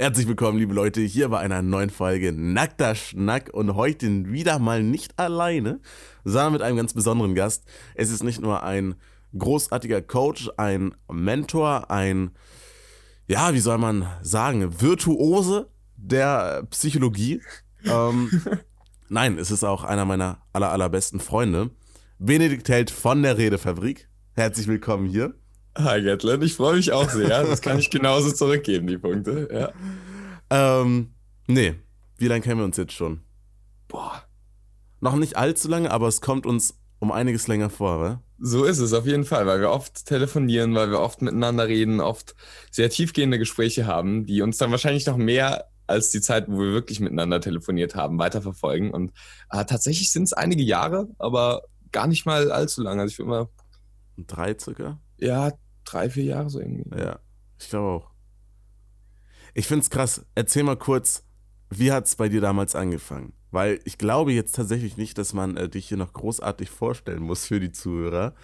Herzlich willkommen, liebe Leute, hier bei einer neuen Folge Nackter Schnack und heute wieder mal nicht alleine, sondern mit einem ganz besonderen Gast. Es ist nicht nur ein großartiger Coach, ein Mentor, ein, ja, wie soll man sagen, Virtuose der Psychologie. ähm, nein, es ist auch einer meiner aller, allerbesten Freunde, Benedikt Held von der Redefabrik. Herzlich willkommen hier. Hi Gatlin, ich freue mich auch sehr. Das kann ich genauso zurückgeben, die Punkte. Ja. Ähm, nee. Wie lange kennen wir uns jetzt schon? Boah. Noch nicht allzu lange, aber es kommt uns um einiges länger vor, oder? So ist es auf jeden Fall, weil wir oft telefonieren, weil wir oft miteinander reden, oft sehr tiefgehende Gespräche haben, die uns dann wahrscheinlich noch mehr als die Zeit, wo wir wirklich miteinander telefoniert haben, weiterverfolgen. Und äh, tatsächlich sind es einige Jahre, aber gar nicht mal allzu lange. Also ich würde mal. Drei circa? Ja, drei, vier Jahre so irgendwie. Ja, ich glaube auch. Ich finde es krass. Erzähl mal kurz, wie hat es bei dir damals angefangen? Weil ich glaube jetzt tatsächlich nicht, dass man äh, dich hier noch großartig vorstellen muss für die Zuhörer.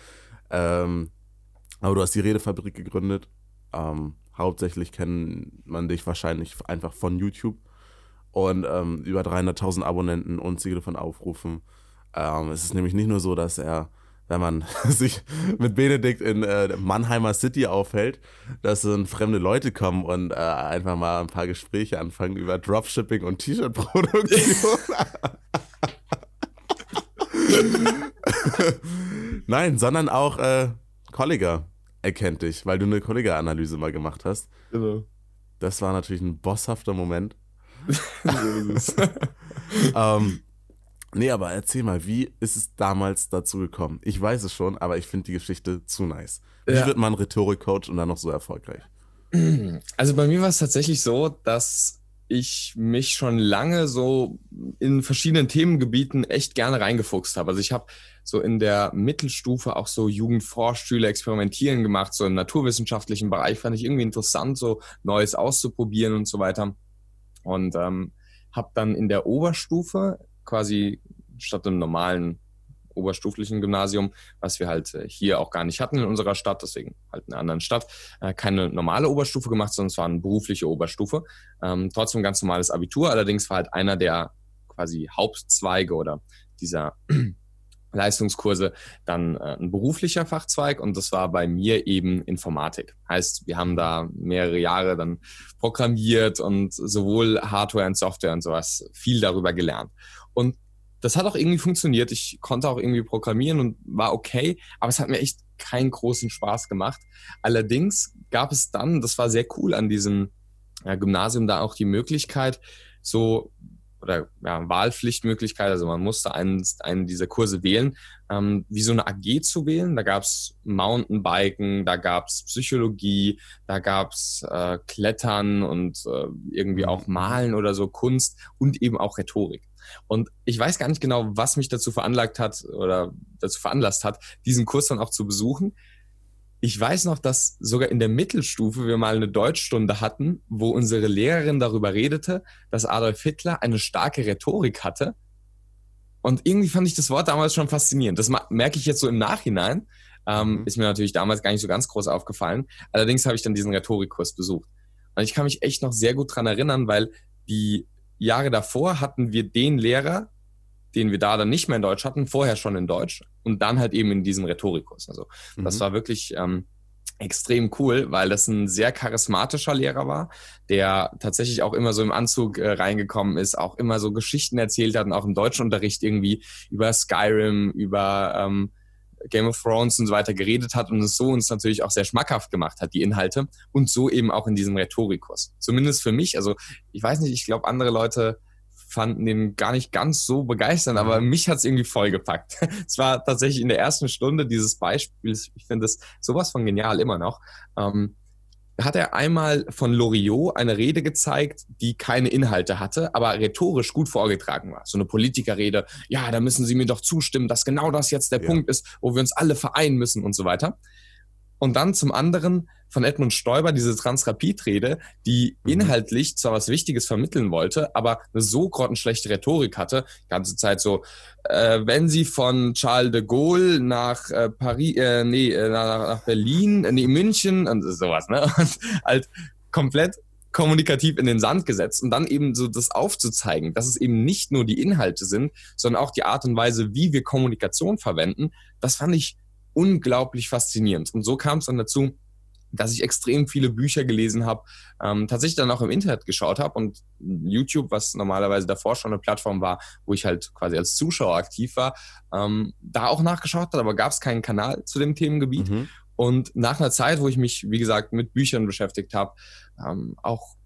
Ähm, aber du hast die Redefabrik gegründet. Ähm, hauptsächlich kennt man dich wahrscheinlich einfach von YouTube. Und ähm, über 300.000 Abonnenten, unzählige von Aufrufen. Ähm, es ist nämlich nicht nur so, dass er wenn man sich mit Benedikt in äh, Mannheimer City aufhält, dass dann fremde Leute kommen und äh, einfach mal ein paar Gespräche anfangen über Dropshipping und T-Shirt-Produktion. Nein, sondern auch äh, Kollega erkennt dich, weil du eine Kollega-Analyse mal gemacht hast. Genau. Das war natürlich ein bosshafter Moment. ähm, Nee, aber erzähl mal, wie ist es damals dazu gekommen? Ich weiß es schon, aber ich finde die Geschichte zu nice. Wie ja. wird man Rhetorik-Coach und dann noch so erfolgreich? Also bei mir war es tatsächlich so, dass ich mich schon lange so in verschiedenen Themengebieten echt gerne reingefuchst habe. Also ich habe so in der Mittelstufe auch so Jugendforschschüler experimentieren gemacht, so im naturwissenschaftlichen Bereich fand ich irgendwie interessant, so Neues auszuprobieren und so weiter. Und ähm, habe dann in der Oberstufe quasi statt einem normalen oberstuflichen Gymnasium, was wir halt äh, hier auch gar nicht hatten in unserer Stadt, deswegen halt in einer anderen Stadt, äh, keine normale Oberstufe gemacht, sondern es war eine berufliche Oberstufe. Ähm, trotzdem ganz normales Abitur, allerdings war halt einer der quasi Hauptzweige oder dieser Leistungskurse dann äh, ein beruflicher Fachzweig und das war bei mir eben Informatik. Heißt, wir haben da mehrere Jahre dann programmiert und sowohl Hardware und Software und sowas viel darüber gelernt. Und das hat auch irgendwie funktioniert. Ich konnte auch irgendwie programmieren und war okay, aber es hat mir echt keinen großen Spaß gemacht. Allerdings gab es dann, das war sehr cool an diesem ja, Gymnasium, da auch die Möglichkeit, so oder ja, Wahlpflichtmöglichkeit, also man musste einen, einen dieser Kurse wählen, ähm, wie so eine AG zu wählen. Da gab es Mountainbiken, da gab es Psychologie, da gab es äh, Klettern und äh, irgendwie auch Malen oder so Kunst und eben auch Rhetorik. Und ich weiß gar nicht genau, was mich dazu veranlagt hat oder dazu veranlasst hat, diesen Kurs dann auch zu besuchen. Ich weiß noch, dass sogar in der Mittelstufe wir mal eine Deutschstunde hatten, wo unsere Lehrerin darüber redete, dass Adolf Hitler eine starke Rhetorik hatte. Und irgendwie fand ich das Wort damals schon faszinierend. Das merke ich jetzt so im Nachhinein. Ähm, mhm. Ist mir natürlich damals gar nicht so ganz groß aufgefallen. Allerdings habe ich dann diesen Rhetorikkurs besucht. Und ich kann mich echt noch sehr gut dran erinnern, weil die Jahre davor hatten wir den Lehrer, den wir da dann nicht mehr in Deutsch hatten, vorher schon in Deutsch und dann halt eben in diesem Rhetorikus. Also mhm. das war wirklich ähm, extrem cool, weil das ein sehr charismatischer Lehrer war, der tatsächlich auch immer so im Anzug äh, reingekommen ist, auch immer so Geschichten erzählt hat und auch im Deutschunterricht irgendwie über Skyrim, über ähm, Game of Thrones und so weiter geredet hat und es so uns natürlich auch sehr schmackhaft gemacht hat, die Inhalte und so eben auch in diesem Rhetorikus. Zumindest für mich, also ich weiß nicht, ich glaube andere Leute fanden den gar nicht ganz so begeisternd, aber mhm. mich hat es irgendwie vollgepackt. es war tatsächlich in der ersten Stunde dieses Beispiels, ich finde es sowas von genial immer noch. Ähm, hat er einmal von Loriot eine Rede gezeigt, die keine Inhalte hatte, aber rhetorisch gut vorgetragen war. So eine Politikerrede, ja, da müssen Sie mir doch zustimmen, dass genau das jetzt der ja. Punkt ist, wo wir uns alle vereinen müssen und so weiter. Und dann zum anderen von Edmund Stoiber diese Transrapid-Rede, die mhm. inhaltlich zwar was Wichtiges vermitteln wollte, aber eine so grottenschlechte Rhetorik hatte, die ganze Zeit so, äh, wenn sie von Charles de Gaulle nach äh, Paris, äh, nee, äh, nach, nach Berlin, äh, nee, München und sowas, ne? Und halt komplett kommunikativ in den Sand gesetzt und dann eben so das aufzuzeigen, dass es eben nicht nur die Inhalte sind, sondern auch die Art und Weise, wie wir Kommunikation verwenden, das fand ich unglaublich faszinierend. Und so kam es dann dazu, dass ich extrem viele Bücher gelesen habe, ähm, tatsächlich dann auch im Internet geschaut habe und YouTube, was normalerweise davor schon eine Plattform war, wo ich halt quasi als Zuschauer aktiv war, ähm, da auch nachgeschaut hat, aber gab es keinen Kanal zu dem Themengebiet. Mhm. Und nach einer Zeit, wo ich mich, wie gesagt, mit Büchern beschäftigt habe, ähm, auch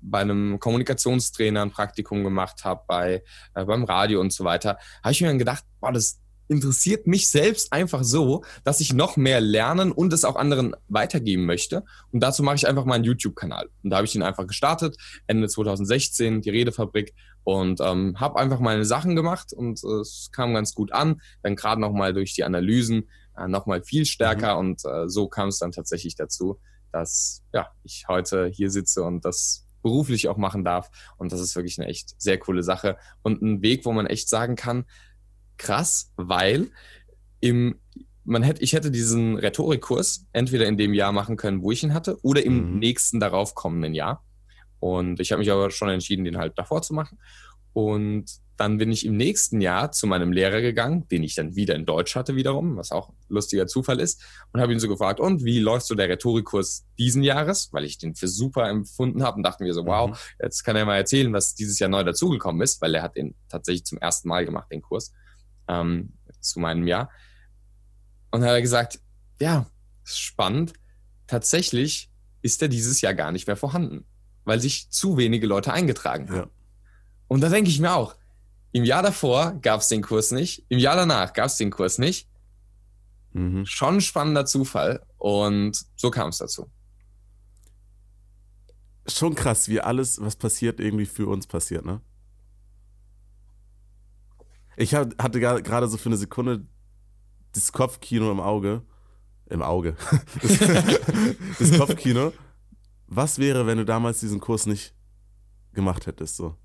bei einem Kommunikationstrainer ein Praktikum gemacht habe, bei, äh, beim Radio und so weiter, habe ich mir dann gedacht, boah, das interessiert mich selbst einfach so, dass ich noch mehr lernen und es auch anderen weitergeben möchte. Und dazu mache ich einfach meinen YouTube-Kanal. Und da habe ich ihn einfach gestartet, Ende 2016, die Redefabrik und ähm, habe einfach meine Sachen gemacht und äh, es kam ganz gut an. Dann gerade nochmal durch die Analysen äh, nochmal viel stärker mhm. und äh, so kam es dann tatsächlich dazu, dass ja, ich heute hier sitze und das beruflich auch machen darf. Und das ist wirklich eine echt sehr coole Sache und ein Weg, wo man echt sagen kann, krass, weil im man hätte, ich hätte diesen Rhetorikkurs entweder in dem Jahr machen können, wo ich ihn hatte, oder im mhm. nächsten darauf kommenden Jahr. Und ich habe mich aber schon entschieden, den halt davor zu machen. Und dann bin ich im nächsten Jahr zu meinem Lehrer gegangen, den ich dann wieder in Deutsch hatte wiederum, was auch ein lustiger Zufall ist, und habe ihn so gefragt, und wie läuft so der Rhetorikkurs diesen Jahres? Weil ich den für super empfunden habe und dachte mir so, wow, mhm. jetzt kann er mal erzählen, was dieses Jahr neu dazugekommen ist, weil er hat den tatsächlich zum ersten Mal gemacht, den Kurs, ähm, zu meinem Jahr. Und dann hat er gesagt, ja, spannend, tatsächlich ist er dieses Jahr gar nicht mehr vorhanden, weil sich zu wenige Leute eingetragen haben. Ja. Und da denke ich mir auch, im Jahr davor gab es den Kurs nicht, im Jahr danach gab es den Kurs nicht. Mhm. Schon ein spannender Zufall und so kam es dazu. Schon krass, wie alles, was passiert, irgendwie für uns passiert, ne? Ich hatte gerade so für eine Sekunde das Kopfkino im Auge. Im Auge. Das, das Kopfkino. Was wäre, wenn du damals diesen Kurs nicht gemacht hättest, so?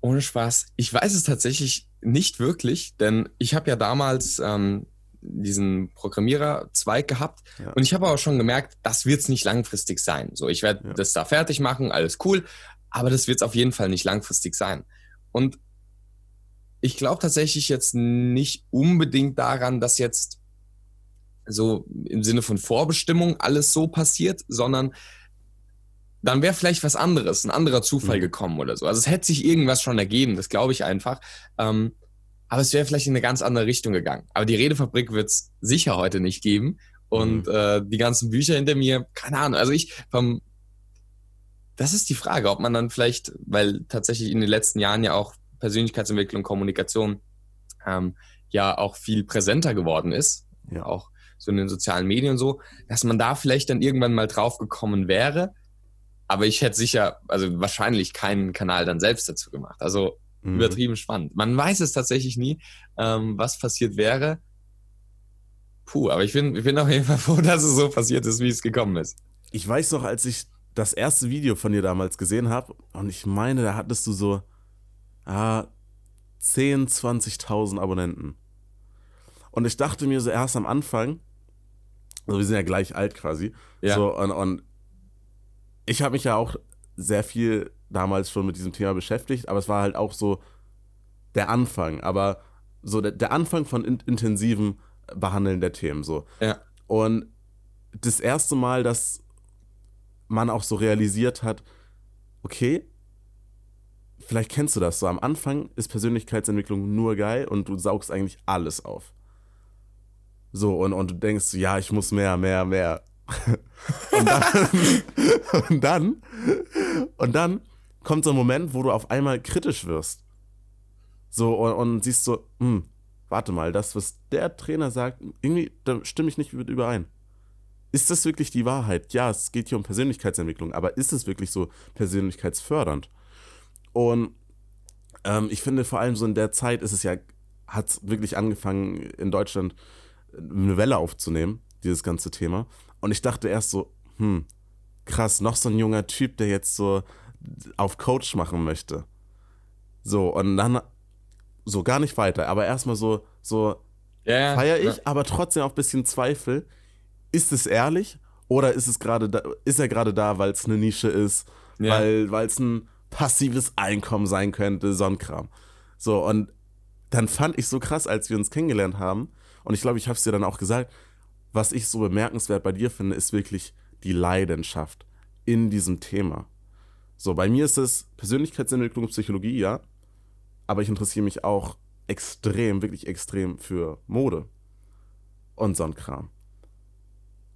Ohne Spaß. Ich weiß es tatsächlich nicht wirklich, denn ich habe ja damals ähm, diesen Programmiererzweig gehabt ja. und ich habe auch schon gemerkt, das wird es nicht langfristig sein. So, ich werde ja. das da fertig machen, alles cool, aber das wird es auf jeden Fall nicht langfristig sein. Und ich glaube tatsächlich jetzt nicht unbedingt daran, dass jetzt so im Sinne von Vorbestimmung alles so passiert, sondern dann wäre vielleicht was anderes, ein anderer Zufall mhm. gekommen oder so. Also es hätte sich irgendwas schon ergeben, das glaube ich einfach. Ähm, aber es wäre vielleicht in eine ganz andere Richtung gegangen. Aber die Redefabrik wird es sicher heute nicht geben. Und mhm. äh, die ganzen Bücher hinter mir, keine Ahnung. Also ich vom das ist die Frage, ob man dann vielleicht, weil tatsächlich in den letzten Jahren ja auch Persönlichkeitsentwicklung, Kommunikation ähm, ja auch viel präsenter geworden ist, ja. auch so in den sozialen Medien so, dass man da vielleicht dann irgendwann mal drauf gekommen wäre, aber ich hätte sicher, also wahrscheinlich keinen Kanal dann selbst dazu gemacht. Also mhm. übertrieben spannend. Man weiß es tatsächlich nie, ähm, was passiert wäre. Puh, aber ich bin, ich bin auf jeden Fall froh, dass es so passiert ist, wie es gekommen ist. Ich weiß noch, als ich das erste Video von dir damals gesehen habe, und ich meine, da hattest du so ah, 10, 20.000 Abonnenten. Und ich dachte mir so erst am Anfang, also wir sind ja gleich alt quasi, ja. so, und, und ich habe mich ja auch sehr viel damals schon mit diesem Thema beschäftigt, aber es war halt auch so der Anfang, aber so der, der Anfang von in, intensivem Behandeln der Themen so. Ja. Und das erste Mal, dass man auch so realisiert hat, okay, vielleicht kennst du das so. Am Anfang ist Persönlichkeitsentwicklung nur geil und du saugst eigentlich alles auf. So, und, und du denkst, ja, ich muss mehr, mehr, mehr. und, dann, und dann, und dann kommt so ein Moment, wo du auf einmal kritisch wirst. So, und, und siehst so, hm, warte mal, das, was der Trainer sagt, irgendwie, da stimme ich nicht mit überein. Ist das wirklich die Wahrheit? Ja, es geht hier um Persönlichkeitsentwicklung, aber ist es wirklich so persönlichkeitsfördernd? Und ähm, ich finde vor allem so in der Zeit ist es ja, hat es wirklich angefangen, in Deutschland eine Welle aufzunehmen, dieses ganze Thema. Und ich dachte erst so, hm, krass, noch so ein junger Typ, der jetzt so auf Coach machen möchte. So, und dann so gar nicht weiter, aber erstmal so, so ja, feiere ich, ja. aber trotzdem auch ein bisschen Zweifel. Ist es ehrlich? Oder ist es gerade da, ist er gerade da, weil es eine Nische ist, ja. weil es ein passives Einkommen sein könnte, so ein Kram. So, und dann fand ich so krass, als wir uns kennengelernt haben, und ich glaube, ich habe es dir dann auch gesagt, was ich so bemerkenswert bei dir finde, ist wirklich die Leidenschaft in diesem Thema. So, bei mir ist es Persönlichkeitsentwicklung, Psychologie, ja, aber ich interessiere mich auch extrem, wirklich extrem für Mode und so ein Kram.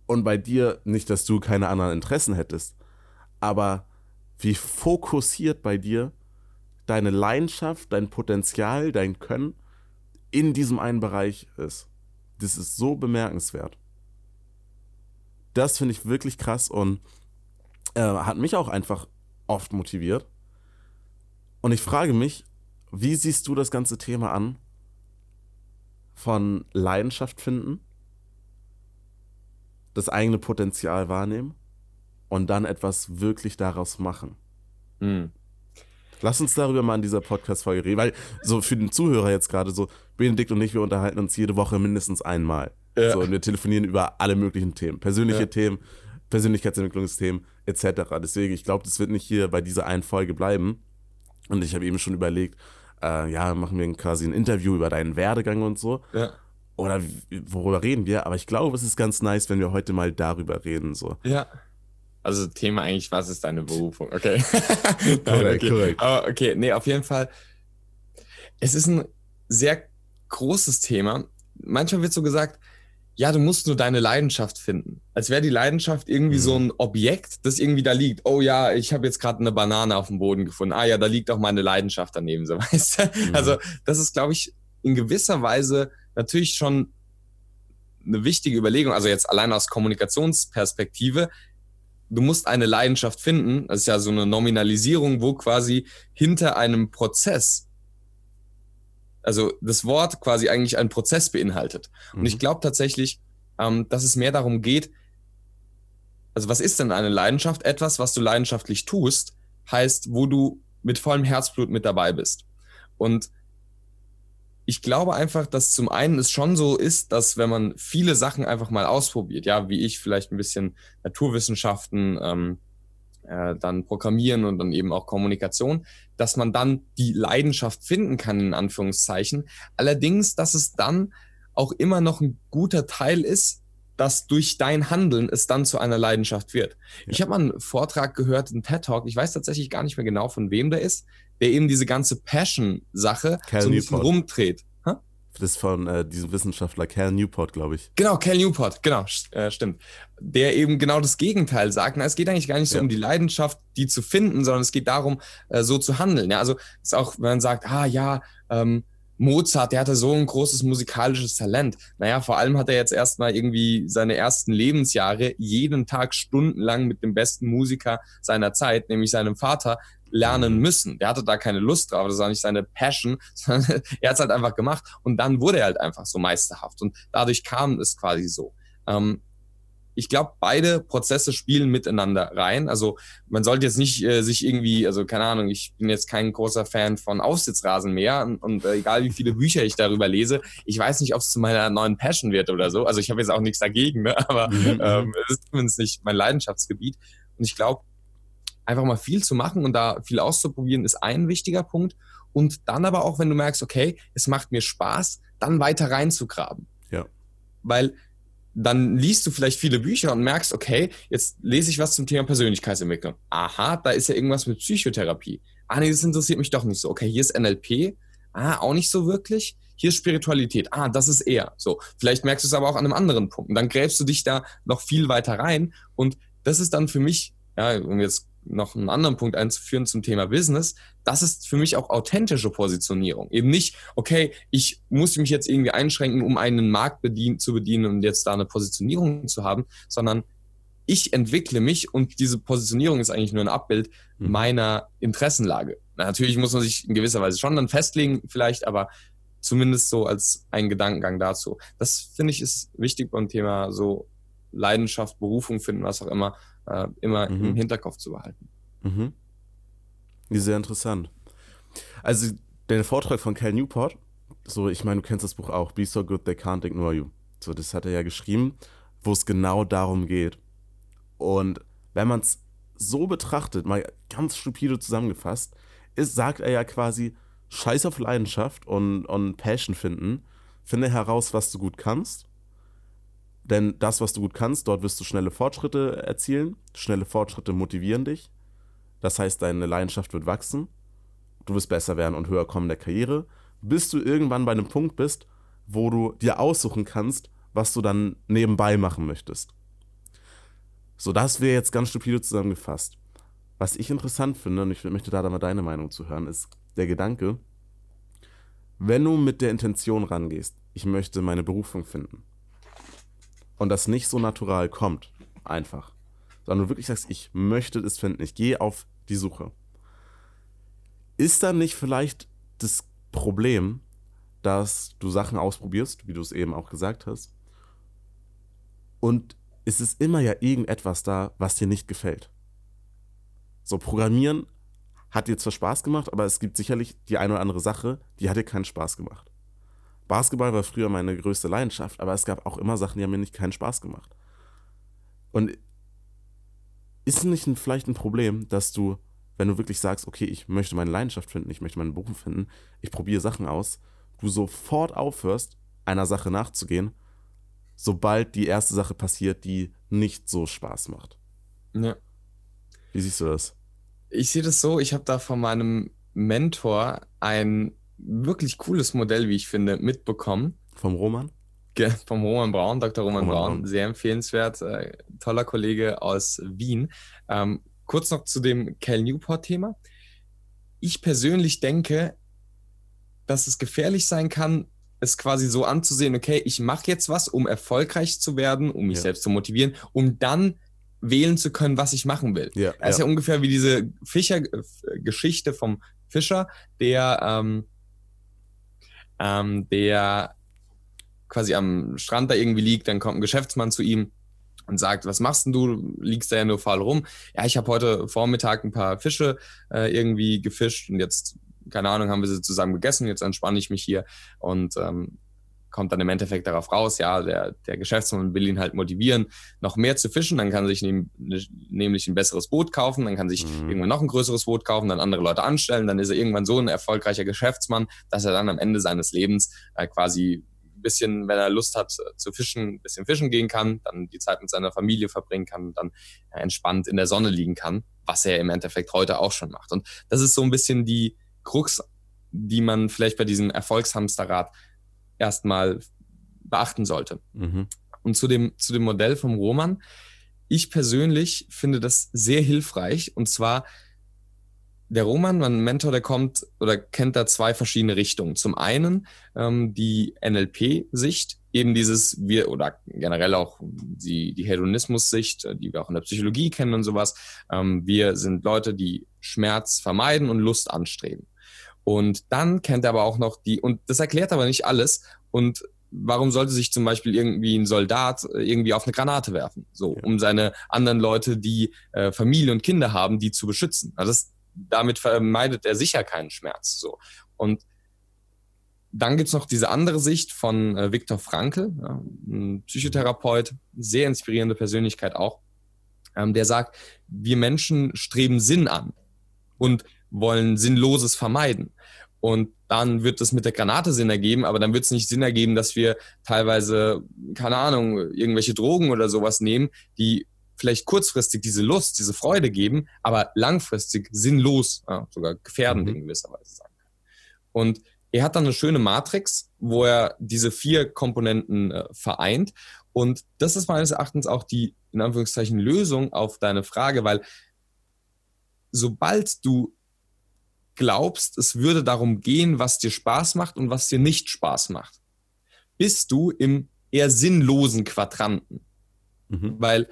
Und bei dir nicht, dass du keine anderen Interessen hättest, aber wie fokussiert bei dir deine Leidenschaft, dein Potenzial, dein Können in diesem einen Bereich ist. Das ist so bemerkenswert. Das finde ich wirklich krass und äh, hat mich auch einfach oft motiviert. Und ich frage mich, wie siehst du das ganze Thema an? Von Leidenschaft finden, das eigene Potenzial wahrnehmen und dann etwas wirklich daraus machen. Mhm. Lass uns darüber mal in dieser Podcast-Folge reden, weil so für den Zuhörer jetzt gerade so, Benedikt und ich, wir unterhalten uns jede Woche mindestens einmal. Ja. So, und wir telefonieren über alle möglichen Themen. Persönliche ja. Themen, Persönlichkeitsentwicklungsthemen, etc. Deswegen, ich glaube, das wird nicht hier bei dieser einen Folge bleiben. Und ich habe eben schon überlegt, äh, ja, machen wir quasi ein Interview über deinen Werdegang und so. Ja. Oder worüber reden wir? Aber ich glaube, es ist ganz nice, wenn wir heute mal darüber reden. So. Ja. Also Thema eigentlich, was ist deine Berufung? Okay. korrekt, okay. Aber okay, nee, auf jeden Fall. Es ist ein sehr großes Thema. Manchmal wird so gesagt, ja, du musst nur deine Leidenschaft finden. Als wäre die Leidenschaft irgendwie mhm. so ein Objekt, das irgendwie da liegt. Oh ja, ich habe jetzt gerade eine Banane auf dem Boden gefunden. Ah ja, da liegt auch meine Leidenschaft daneben, so weißt du. Mhm. Also das ist, glaube ich, in gewisser Weise natürlich schon eine wichtige Überlegung. Also jetzt allein aus Kommunikationsperspektive du musst eine Leidenschaft finden. Das ist ja so eine Nominalisierung, wo quasi hinter einem Prozess, also das Wort quasi eigentlich einen Prozess beinhaltet. Mhm. Und ich glaube tatsächlich, ähm, dass es mehr darum geht, also was ist denn eine Leidenschaft? Etwas, was du leidenschaftlich tust, heißt, wo du mit vollem Herzblut mit dabei bist. Und ich glaube einfach, dass zum einen es schon so ist, dass wenn man viele Sachen einfach mal ausprobiert, ja, wie ich vielleicht ein bisschen Naturwissenschaften, ähm, äh, dann Programmieren und dann eben auch Kommunikation, dass man dann die Leidenschaft finden kann, in Anführungszeichen. Allerdings, dass es dann auch immer noch ein guter Teil ist, dass durch dein Handeln es dann zu einer Leidenschaft wird. Ja. Ich habe mal einen Vortrag gehört, einen TED Talk, ich weiß tatsächlich gar nicht mehr genau, von wem der ist, der eben diese ganze Passion-Sache so ein bisschen rumdreht. Ha? Das ist von äh, diesem Wissenschaftler Cal Newport, glaube ich. Genau, Cal Newport, genau, äh, stimmt. Der eben genau das Gegenteil sagt. Na, es geht eigentlich gar nicht so ja. um die Leidenschaft, die zu finden, sondern es geht darum, äh, so zu handeln. Ja, also ist auch, wenn man sagt, ah ja, ähm, Mozart, der hatte so ein großes musikalisches Talent. Naja, vor allem hat er jetzt erstmal irgendwie seine ersten Lebensjahre jeden Tag stundenlang mit dem besten Musiker seiner Zeit, nämlich seinem Vater, lernen müssen. Der hatte da keine Lust drauf, das war nicht seine Passion, sondern er hat es halt einfach gemacht und dann wurde er halt einfach so meisterhaft und dadurch kam es quasi so. Ähm, ich glaube, beide Prozesse spielen miteinander rein. Also man sollte jetzt nicht äh, sich irgendwie, also keine Ahnung, ich bin jetzt kein großer Fan von Aufsitzrasen mehr und, und äh, egal wie viele Bücher ich darüber lese, ich weiß nicht, ob es zu meiner neuen Passion wird oder so. Also ich habe jetzt auch nichts dagegen, ne? aber mhm. ähm, es ist zumindest nicht mein Leidenschaftsgebiet. Und ich glaube, einfach mal viel zu machen und da viel auszuprobieren, ist ein wichtiger Punkt. Und dann aber auch, wenn du merkst, okay, es macht mir Spaß, dann weiter reinzugraben. Ja. Weil dann liest du vielleicht viele Bücher und merkst, okay, jetzt lese ich was zum Thema Persönlichkeitsentwicklung. Aha, da ist ja irgendwas mit Psychotherapie. Ah, nee, das interessiert mich doch nicht so. Okay, hier ist NLP. Ah, auch nicht so wirklich. Hier ist Spiritualität. Ah, das ist eher so. Vielleicht merkst du es aber auch an einem anderen Punkt. Und dann gräbst du dich da noch viel weiter rein. Und das ist dann für mich, ja, um jetzt noch einen anderen Punkt einzuführen zum Thema Business, das ist für mich auch authentische Positionierung. Eben nicht, okay, ich muss mich jetzt irgendwie einschränken, um einen Markt bedien zu bedienen und jetzt da eine Positionierung zu haben, sondern ich entwickle mich und diese Positionierung ist eigentlich nur ein Abbild mhm. meiner Interessenlage. natürlich muss man sich in gewisser Weise schon dann festlegen, vielleicht, aber zumindest so als ein Gedankengang dazu. Das finde ich ist wichtig beim Thema so Leidenschaft, Berufung finden, was auch immer, äh, immer mhm. im Hinterkopf zu behalten. Mhm. Sehr interessant. Also der Vortrag von Cal Newport, so ich meine, du kennst das Buch auch, Be So Good They Can't Ignore You. So, das hat er ja geschrieben, wo es genau darum geht. Und wenn man es so betrachtet, mal ganz stupide zusammengefasst, ist, sagt er ja quasi, scheiß auf Leidenschaft und, und Passion finden. Finde heraus, was du gut kannst. Denn das, was du gut kannst, dort wirst du schnelle Fortschritte erzielen. Schnelle Fortschritte motivieren dich. Das heißt, deine Leidenschaft wird wachsen. Du wirst besser werden und höher kommen in der Karriere. Bis du irgendwann bei einem Punkt bist, wo du dir aussuchen kannst, was du dann nebenbei machen möchtest. So, das wäre jetzt ganz stupide zusammengefasst. Was ich interessant finde, und ich möchte da mal deine Meinung zu hören, ist der Gedanke, wenn du mit der Intention rangehst, ich möchte meine Berufung finden, und das nicht so natural kommt, einfach, sondern du wirklich sagst, ich möchte es finden, ich gehe auf die Suche, ist dann nicht vielleicht das Problem, dass du Sachen ausprobierst, wie du es eben auch gesagt hast, und es ist immer ja irgendetwas da, was dir nicht gefällt. So, Programmieren hat dir zwar Spaß gemacht, aber es gibt sicherlich die eine oder andere Sache, die hat dir keinen Spaß gemacht. Basketball war früher meine größte Leidenschaft, aber es gab auch immer Sachen, die haben mir nicht keinen Spaß gemacht. Und ist nicht ein, vielleicht ein Problem, dass du, wenn du wirklich sagst, okay, ich möchte meine Leidenschaft finden, ich möchte meinen Beruf finden, ich probiere Sachen aus, du sofort aufhörst, einer Sache nachzugehen, sobald die erste Sache passiert, die nicht so Spaß macht. Ja. Wie siehst du das? Ich sehe das so, ich habe da von meinem Mentor ein wirklich cooles Modell, wie ich finde, mitbekommen. Vom Roman? Vom Roman Braun, Dr. Roman, Roman Braun, Braun, sehr empfehlenswert, äh, toller Kollege aus Wien. Ähm, kurz noch zu dem Cal Newport-Thema. Ich persönlich denke, dass es gefährlich sein kann, es quasi so anzusehen, okay, ich mache jetzt was, um erfolgreich zu werden, um mich ja. selbst zu motivieren, um dann wählen zu können, was ich machen will. Ja, das ist ja. ja ungefähr wie diese Fischer-Geschichte vom Fischer, der, ähm, ähm, der quasi am Strand da irgendwie liegt, dann kommt ein Geschäftsmann zu ihm und sagt, was machst denn du? Liegst da ja nur faul rum. Ja, ich habe heute Vormittag ein paar Fische äh, irgendwie gefischt und jetzt keine Ahnung, haben wir sie zusammen gegessen, jetzt entspanne ich mich hier und ähm, kommt dann im Endeffekt darauf raus, ja, der, der Geschäftsmann will ihn halt motivieren, noch mehr zu fischen, dann kann er sich nehm, nämlich ein besseres Boot kaufen, dann kann sich mhm. irgendwann noch ein größeres Boot kaufen, dann andere Leute anstellen, dann ist er irgendwann so ein erfolgreicher Geschäftsmann, dass er dann am Ende seines Lebens äh, quasi ein bisschen, wenn er Lust hat äh, zu fischen, ein bisschen fischen gehen kann, dann die Zeit mit seiner Familie verbringen kann und dann äh, entspannt in der Sonne liegen kann, was er im Endeffekt heute auch schon macht. Und das ist so ein bisschen die, Krux, die man vielleicht bei diesem Erfolgshamsterrad erstmal beachten sollte. Mhm. Und zu dem, zu dem Modell vom Roman. Ich persönlich finde das sehr hilfreich. Und zwar, der Roman, mein Mentor, der kommt oder kennt da zwei verschiedene Richtungen. Zum einen ähm, die NLP-Sicht, eben dieses wir oder generell auch die, die Hedonismus-Sicht, die wir auch in der Psychologie kennen und sowas. Ähm, wir sind Leute, die Schmerz vermeiden und Lust anstreben. Und dann kennt er aber auch noch die, und das erklärt aber nicht alles. Und warum sollte sich zum Beispiel irgendwie ein Soldat äh, irgendwie auf eine Granate werfen? So, um seine anderen Leute, die äh, Familie und Kinder haben, die zu beschützen. Also das, damit vermeidet er sicher keinen Schmerz. So. Und dann gibt's noch diese andere Sicht von äh, Viktor Frankl, ja, ein Psychotherapeut, sehr inspirierende Persönlichkeit auch, ähm, der sagt, wir Menschen streben Sinn an. Und wollen Sinnloses vermeiden. Und dann wird es mit der Granate Sinn ergeben, aber dann wird es nicht Sinn ergeben, dass wir teilweise, keine Ahnung, irgendwelche Drogen oder sowas nehmen, die vielleicht kurzfristig diese Lust, diese Freude geben, aber langfristig sinnlos, ja, sogar gefährdend mhm. in gewisser Weise sein kann. Und er hat dann eine schöne Matrix, wo er diese vier Komponenten äh, vereint. Und das ist meines Erachtens auch die, in Anführungszeichen, Lösung auf deine Frage, weil sobald du glaubst, es würde darum gehen, was dir Spaß macht und was dir nicht Spaß macht, bist du im eher sinnlosen Quadranten. Mhm. Weil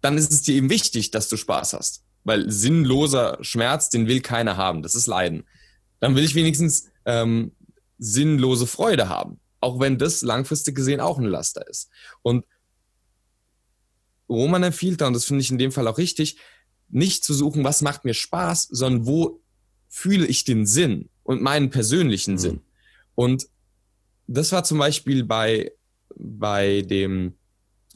dann ist es dir eben wichtig, dass du Spaß hast. Weil sinnloser Schmerz, den will keiner haben. Das ist Leiden. Dann will ich wenigstens ähm, sinnlose Freude haben. Auch wenn das langfristig gesehen auch ein Laster ist. Und Roman empfiehlt da, und das finde ich in dem Fall auch richtig, nicht zu suchen, was macht mir Spaß, sondern wo fühle ich den Sinn und meinen persönlichen mhm. Sinn. Und das war zum Beispiel bei, bei dem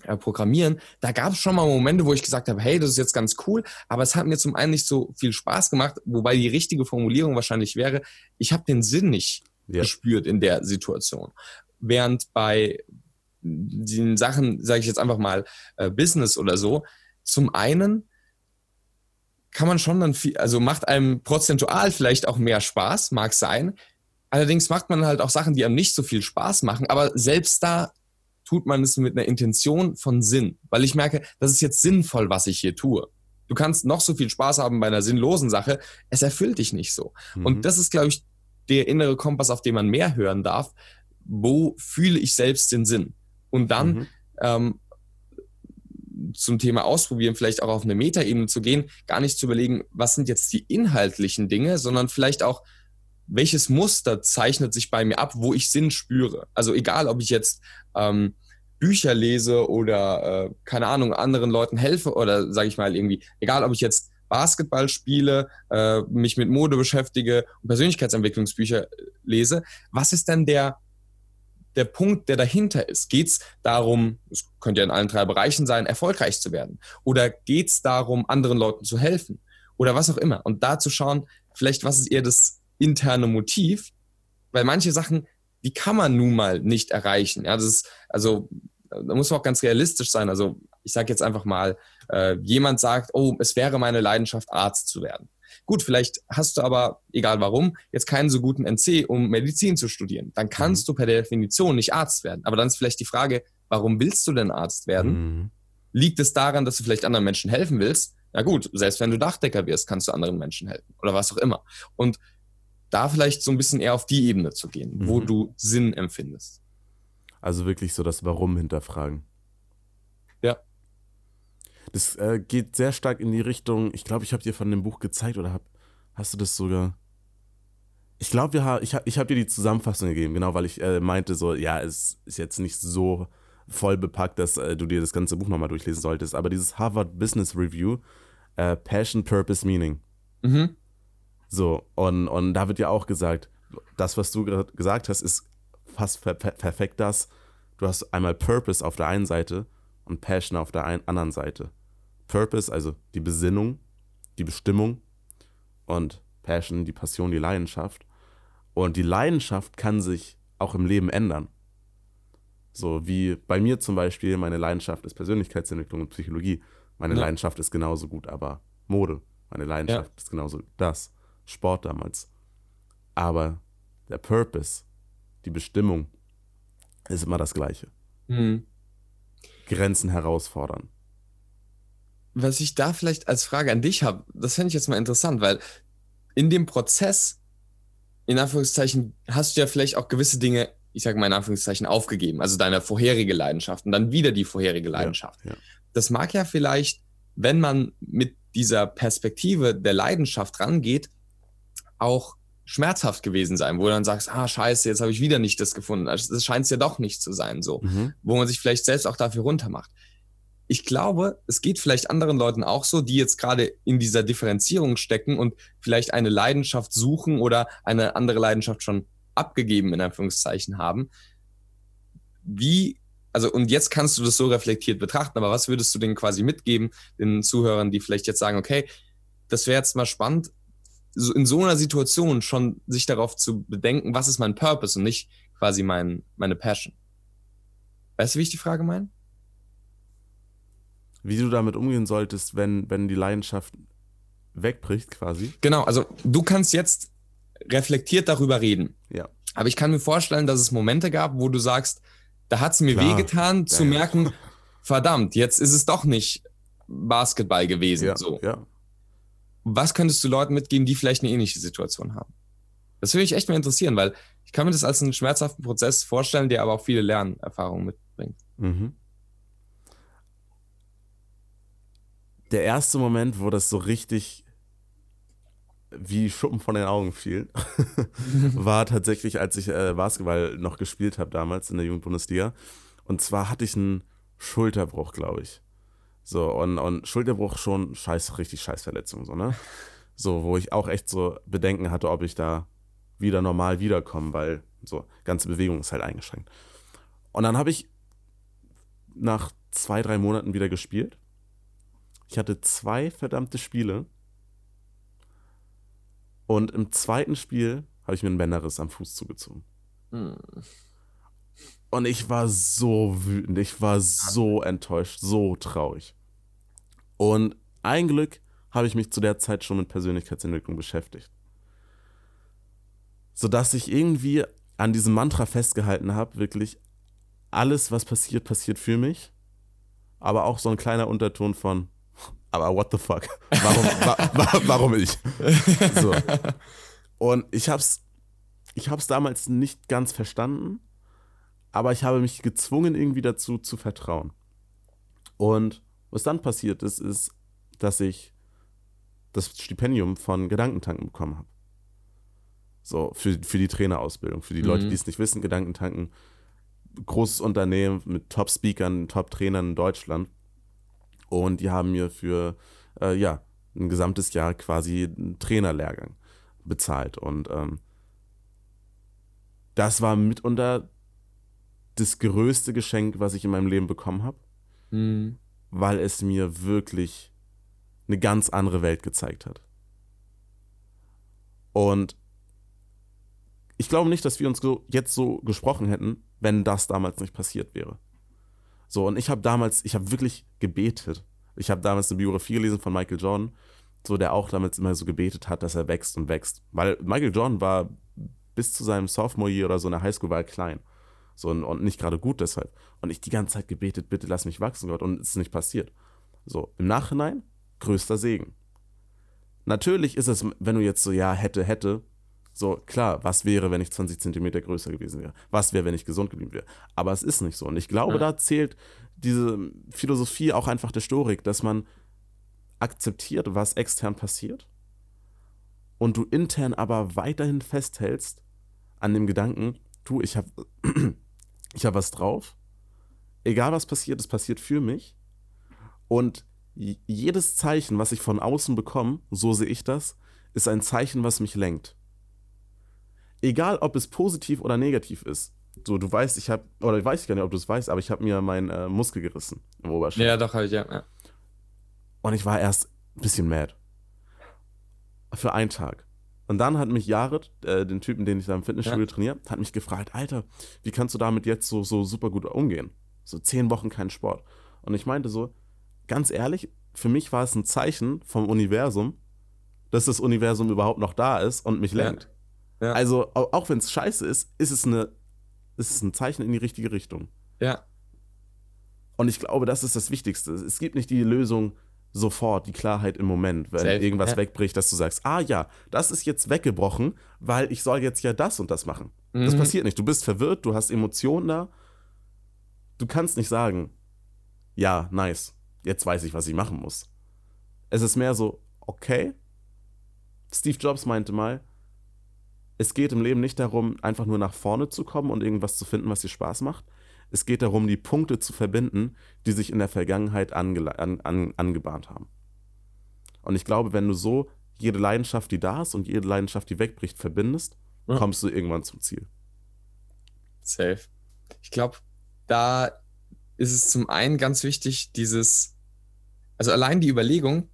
äh, Programmieren, da gab es schon mal Momente, wo ich gesagt habe, hey, das ist jetzt ganz cool, aber es hat mir zum einen nicht so viel Spaß gemacht, wobei die richtige Formulierung wahrscheinlich wäre, ich habe den Sinn nicht ja. gespürt in der Situation. Während bei den Sachen, sage ich jetzt einfach mal, äh, Business oder so, zum einen kann man schon dann viel, also macht einem prozentual vielleicht auch mehr Spaß, mag sein. Allerdings macht man halt auch Sachen, die einem nicht so viel Spaß machen, aber selbst da tut man es mit einer Intention von Sinn, weil ich merke, das ist jetzt sinnvoll, was ich hier tue. Du kannst noch so viel Spaß haben bei einer sinnlosen Sache, es erfüllt dich nicht so. Mhm. Und das ist, glaube ich, der innere Kompass, auf den man mehr hören darf. Wo fühle ich selbst den Sinn? Und dann mhm. ähm, zum Thema Ausprobieren vielleicht auch auf eine Metaebene zu gehen, gar nicht zu überlegen, was sind jetzt die inhaltlichen Dinge, sondern vielleicht auch, welches Muster zeichnet sich bei mir ab, wo ich Sinn spüre. Also egal, ob ich jetzt ähm, Bücher lese oder, äh, keine Ahnung, anderen Leuten helfe oder sage ich mal irgendwie, egal, ob ich jetzt Basketball spiele, äh, mich mit Mode beschäftige und Persönlichkeitsentwicklungsbücher äh, lese, was ist denn der der Punkt, der dahinter ist? Geht es darum, es könnte ja in allen drei Bereichen sein, erfolgreich zu werden? Oder geht es darum, anderen Leuten zu helfen? Oder was auch immer. Und da zu schauen, vielleicht, was ist eher das interne Motiv? Weil manche Sachen, die kann man nun mal nicht erreichen. Ja, das ist, also, da muss man auch ganz realistisch sein. Also, ich sage jetzt einfach mal, äh, jemand sagt, oh, es wäre meine Leidenschaft, Arzt zu werden. Gut, vielleicht hast du aber, egal warum, jetzt keinen so guten NC, um Medizin zu studieren. Dann kannst mhm. du per Definition nicht Arzt werden. Aber dann ist vielleicht die Frage, warum willst du denn Arzt werden? Mhm. Liegt es daran, dass du vielleicht anderen Menschen helfen willst? Na gut, selbst wenn du Dachdecker wirst, kannst du anderen Menschen helfen oder was auch immer. Und da vielleicht so ein bisschen eher auf die Ebene zu gehen, mhm. wo du Sinn empfindest. Also wirklich so das Warum hinterfragen. Ja. Das äh, geht sehr stark in die Richtung, ich glaube, ich habe dir von dem Buch gezeigt oder hab, hast du das sogar? Ich glaube, ich habe ich hab dir die Zusammenfassung gegeben, genau, weil ich äh, meinte so, ja, es ist jetzt nicht so voll bepackt, dass äh, du dir das ganze Buch nochmal durchlesen solltest, aber dieses Harvard Business Review, äh, Passion, Purpose, Meaning. Mhm. So, und, und da wird ja auch gesagt, das, was du gerade gesagt hast, ist fast per perfekt das. Du hast einmal Purpose auf der einen Seite und Passion auf der anderen Seite. Purpose, also die Besinnung, die Bestimmung und Passion, die Passion, die Leidenschaft. Und die Leidenschaft kann sich auch im Leben ändern. So wie bei mir zum Beispiel, meine Leidenschaft ist Persönlichkeitsentwicklung und Psychologie. Meine ja. Leidenschaft ist genauso gut, aber Mode. Meine Leidenschaft ja. ist genauso das. Sport damals. Aber der Purpose, die Bestimmung, ist immer das Gleiche. Mhm. Grenzen herausfordern. Was ich da vielleicht als Frage an dich habe, das fände ich jetzt mal interessant, weil in dem Prozess, in Anführungszeichen, hast du ja vielleicht auch gewisse Dinge, ich sage mal in Anführungszeichen, aufgegeben. Also deine vorherige Leidenschaft und dann wieder die vorherige Leidenschaft. Ja, ja. Das mag ja vielleicht, wenn man mit dieser Perspektive der Leidenschaft rangeht, auch schmerzhaft gewesen sein, wo du dann sagst, ah, scheiße, jetzt habe ich wieder nicht das gefunden. Also, das scheint es ja doch nicht zu sein, so. Mhm. Wo man sich vielleicht selbst auch dafür runtermacht. Ich glaube, es geht vielleicht anderen Leuten auch so, die jetzt gerade in dieser Differenzierung stecken und vielleicht eine Leidenschaft suchen oder eine andere Leidenschaft schon abgegeben, in Anführungszeichen haben. Wie, also, und jetzt kannst du das so reflektiert betrachten, aber was würdest du denn quasi mitgeben, den Zuhörern, die vielleicht jetzt sagen, okay, das wäre jetzt mal spannend, in so einer Situation schon sich darauf zu bedenken, was ist mein Purpose und nicht quasi mein, meine Passion. Weißt du, wie ich die Frage meine? Wie du damit umgehen solltest, wenn, wenn die Leidenschaft wegbricht, quasi. Genau, also du kannst jetzt reflektiert darüber reden. Ja. Aber ich kann mir vorstellen, dass es Momente gab, wo du sagst, da hat es mir Klar. wehgetan, zu ja, merken, verdammt, jetzt ist es doch nicht Basketball gewesen. Ja, so. ja was könntest du Leuten mitgeben, die vielleicht eine ähnliche Situation haben? Das würde mich echt mal interessieren, weil ich kann mir das als einen schmerzhaften Prozess vorstellen, der aber auch viele Lernerfahrungen mitbringt. Mhm. Der erste Moment, wo das so richtig wie Schuppen von den Augen fiel, war tatsächlich, als ich äh, Basketball noch gespielt habe damals in der Jugendbundesliga. Und zwar hatte ich einen Schulterbruch, glaube ich. So, und, und Schulterbruch schon scheiß, richtig scheiß Verletzung, so, ne? So, wo ich auch echt so Bedenken hatte, ob ich da wieder normal wiederkomme, weil so, ganze Bewegung ist halt eingeschränkt. Und dann habe ich nach zwei, drei Monaten wieder gespielt. Ich hatte zwei verdammte Spiele. Und im zweiten Spiel habe ich mir einen Bänderriss am Fuß zugezogen. Hm. Und ich war so wütend, ich war so enttäuscht, so traurig. Und ein Glück habe ich mich zu der Zeit schon mit Persönlichkeitsentwicklung beschäftigt. Sodass ich irgendwie an diesem Mantra festgehalten habe, wirklich, alles, was passiert, passiert für mich. Aber auch so ein kleiner Unterton von, aber what the fuck? Warum, wa, wa, warum ich? So. Und ich hab's, ich hab's damals nicht ganz verstanden, aber ich habe mich gezwungen, irgendwie dazu zu vertrauen. Und was dann passiert ist, ist, dass ich das Stipendium von Gedankentanken bekommen habe. So, für, für die Trainerausbildung. Für die mhm. Leute, die es nicht wissen, Gedankentanken, großes Unternehmen mit Top-Speakern, Top-Trainern in Deutschland. Und die haben mir für, äh, ja, ein gesamtes Jahr quasi einen Trainerlehrgang bezahlt. Und ähm, das war mitunter das größte Geschenk, was ich in meinem Leben bekommen habe, mhm. weil es mir wirklich eine ganz andere Welt gezeigt hat. Und ich glaube nicht, dass wir uns so, jetzt so gesprochen hätten, wenn das damals nicht passiert wäre. So, und ich habe damals, ich habe wirklich gebetet. Ich habe damals eine Biografie gelesen von Michael Jordan, so der auch damals immer so gebetet hat, dass er wächst und wächst. Weil Michael Jordan war bis zu seinem Sophomore Year oder so in der Highschool war er klein. So, und, und nicht gerade gut deshalb. Und ich die ganze Zeit gebetet, bitte lass mich wachsen, Gott. Und es ist nicht passiert. So, im Nachhinein, größter Segen. Natürlich ist es, wenn du jetzt so, ja, hätte, hätte, so, klar, was wäre, wenn ich 20 Zentimeter größer gewesen wäre? Was wäre, wenn ich gesund geblieben wäre? Aber es ist nicht so. Und ich glaube, ja. da zählt diese Philosophie auch einfach der Storik, dass man akzeptiert, was extern passiert und du intern aber weiterhin festhältst an dem Gedanken, du, ich habe ich hab was drauf. Egal was passiert, es passiert für mich. Und jedes Zeichen, was ich von außen bekomme, so sehe ich das, ist ein Zeichen, was mich lenkt egal ob es positiv oder negativ ist. So, du weißt, ich habe, oder ich weiß gar nicht, ob du es weißt, aber ich habe mir meinen äh, Muskel gerissen im Oberschenkel. Ja, doch, halt, ja, ja. Und ich war erst ein bisschen mad. Für einen Tag. Und dann hat mich Jared, äh, den Typen, den ich da im Fitnessstudio ja. trainiere, hat mich gefragt, Alter, wie kannst du damit jetzt so, so super gut umgehen? So zehn Wochen kein Sport. Und ich meinte so, ganz ehrlich, für mich war es ein Zeichen vom Universum, dass das Universum überhaupt noch da ist und mich lenkt. Ja. Ja. Also, auch wenn es scheiße ist, ist es, eine, ist es ein Zeichen in die richtige Richtung. Ja. Und ich glaube, das ist das Wichtigste. Es gibt nicht die Lösung sofort, die Klarheit im Moment, wenn Safe. irgendwas ja. wegbricht, dass du sagst, ah ja, das ist jetzt weggebrochen, weil ich soll jetzt ja das und das machen. Mhm. Das passiert nicht. Du bist verwirrt, du hast Emotionen da. Du kannst nicht sagen, ja, nice, jetzt weiß ich, was ich machen muss. Es ist mehr so, okay. Steve Jobs meinte mal, es geht im Leben nicht darum, einfach nur nach vorne zu kommen und irgendwas zu finden, was dir Spaß macht. Es geht darum, die Punkte zu verbinden, die sich in der Vergangenheit an, an, angebahnt haben. Und ich glaube, wenn du so jede Leidenschaft, die da ist und jede Leidenschaft, die wegbricht, verbindest, ja. kommst du irgendwann zum Ziel. Safe. Ich glaube, da ist es zum einen ganz wichtig, dieses, also allein die Überlegung,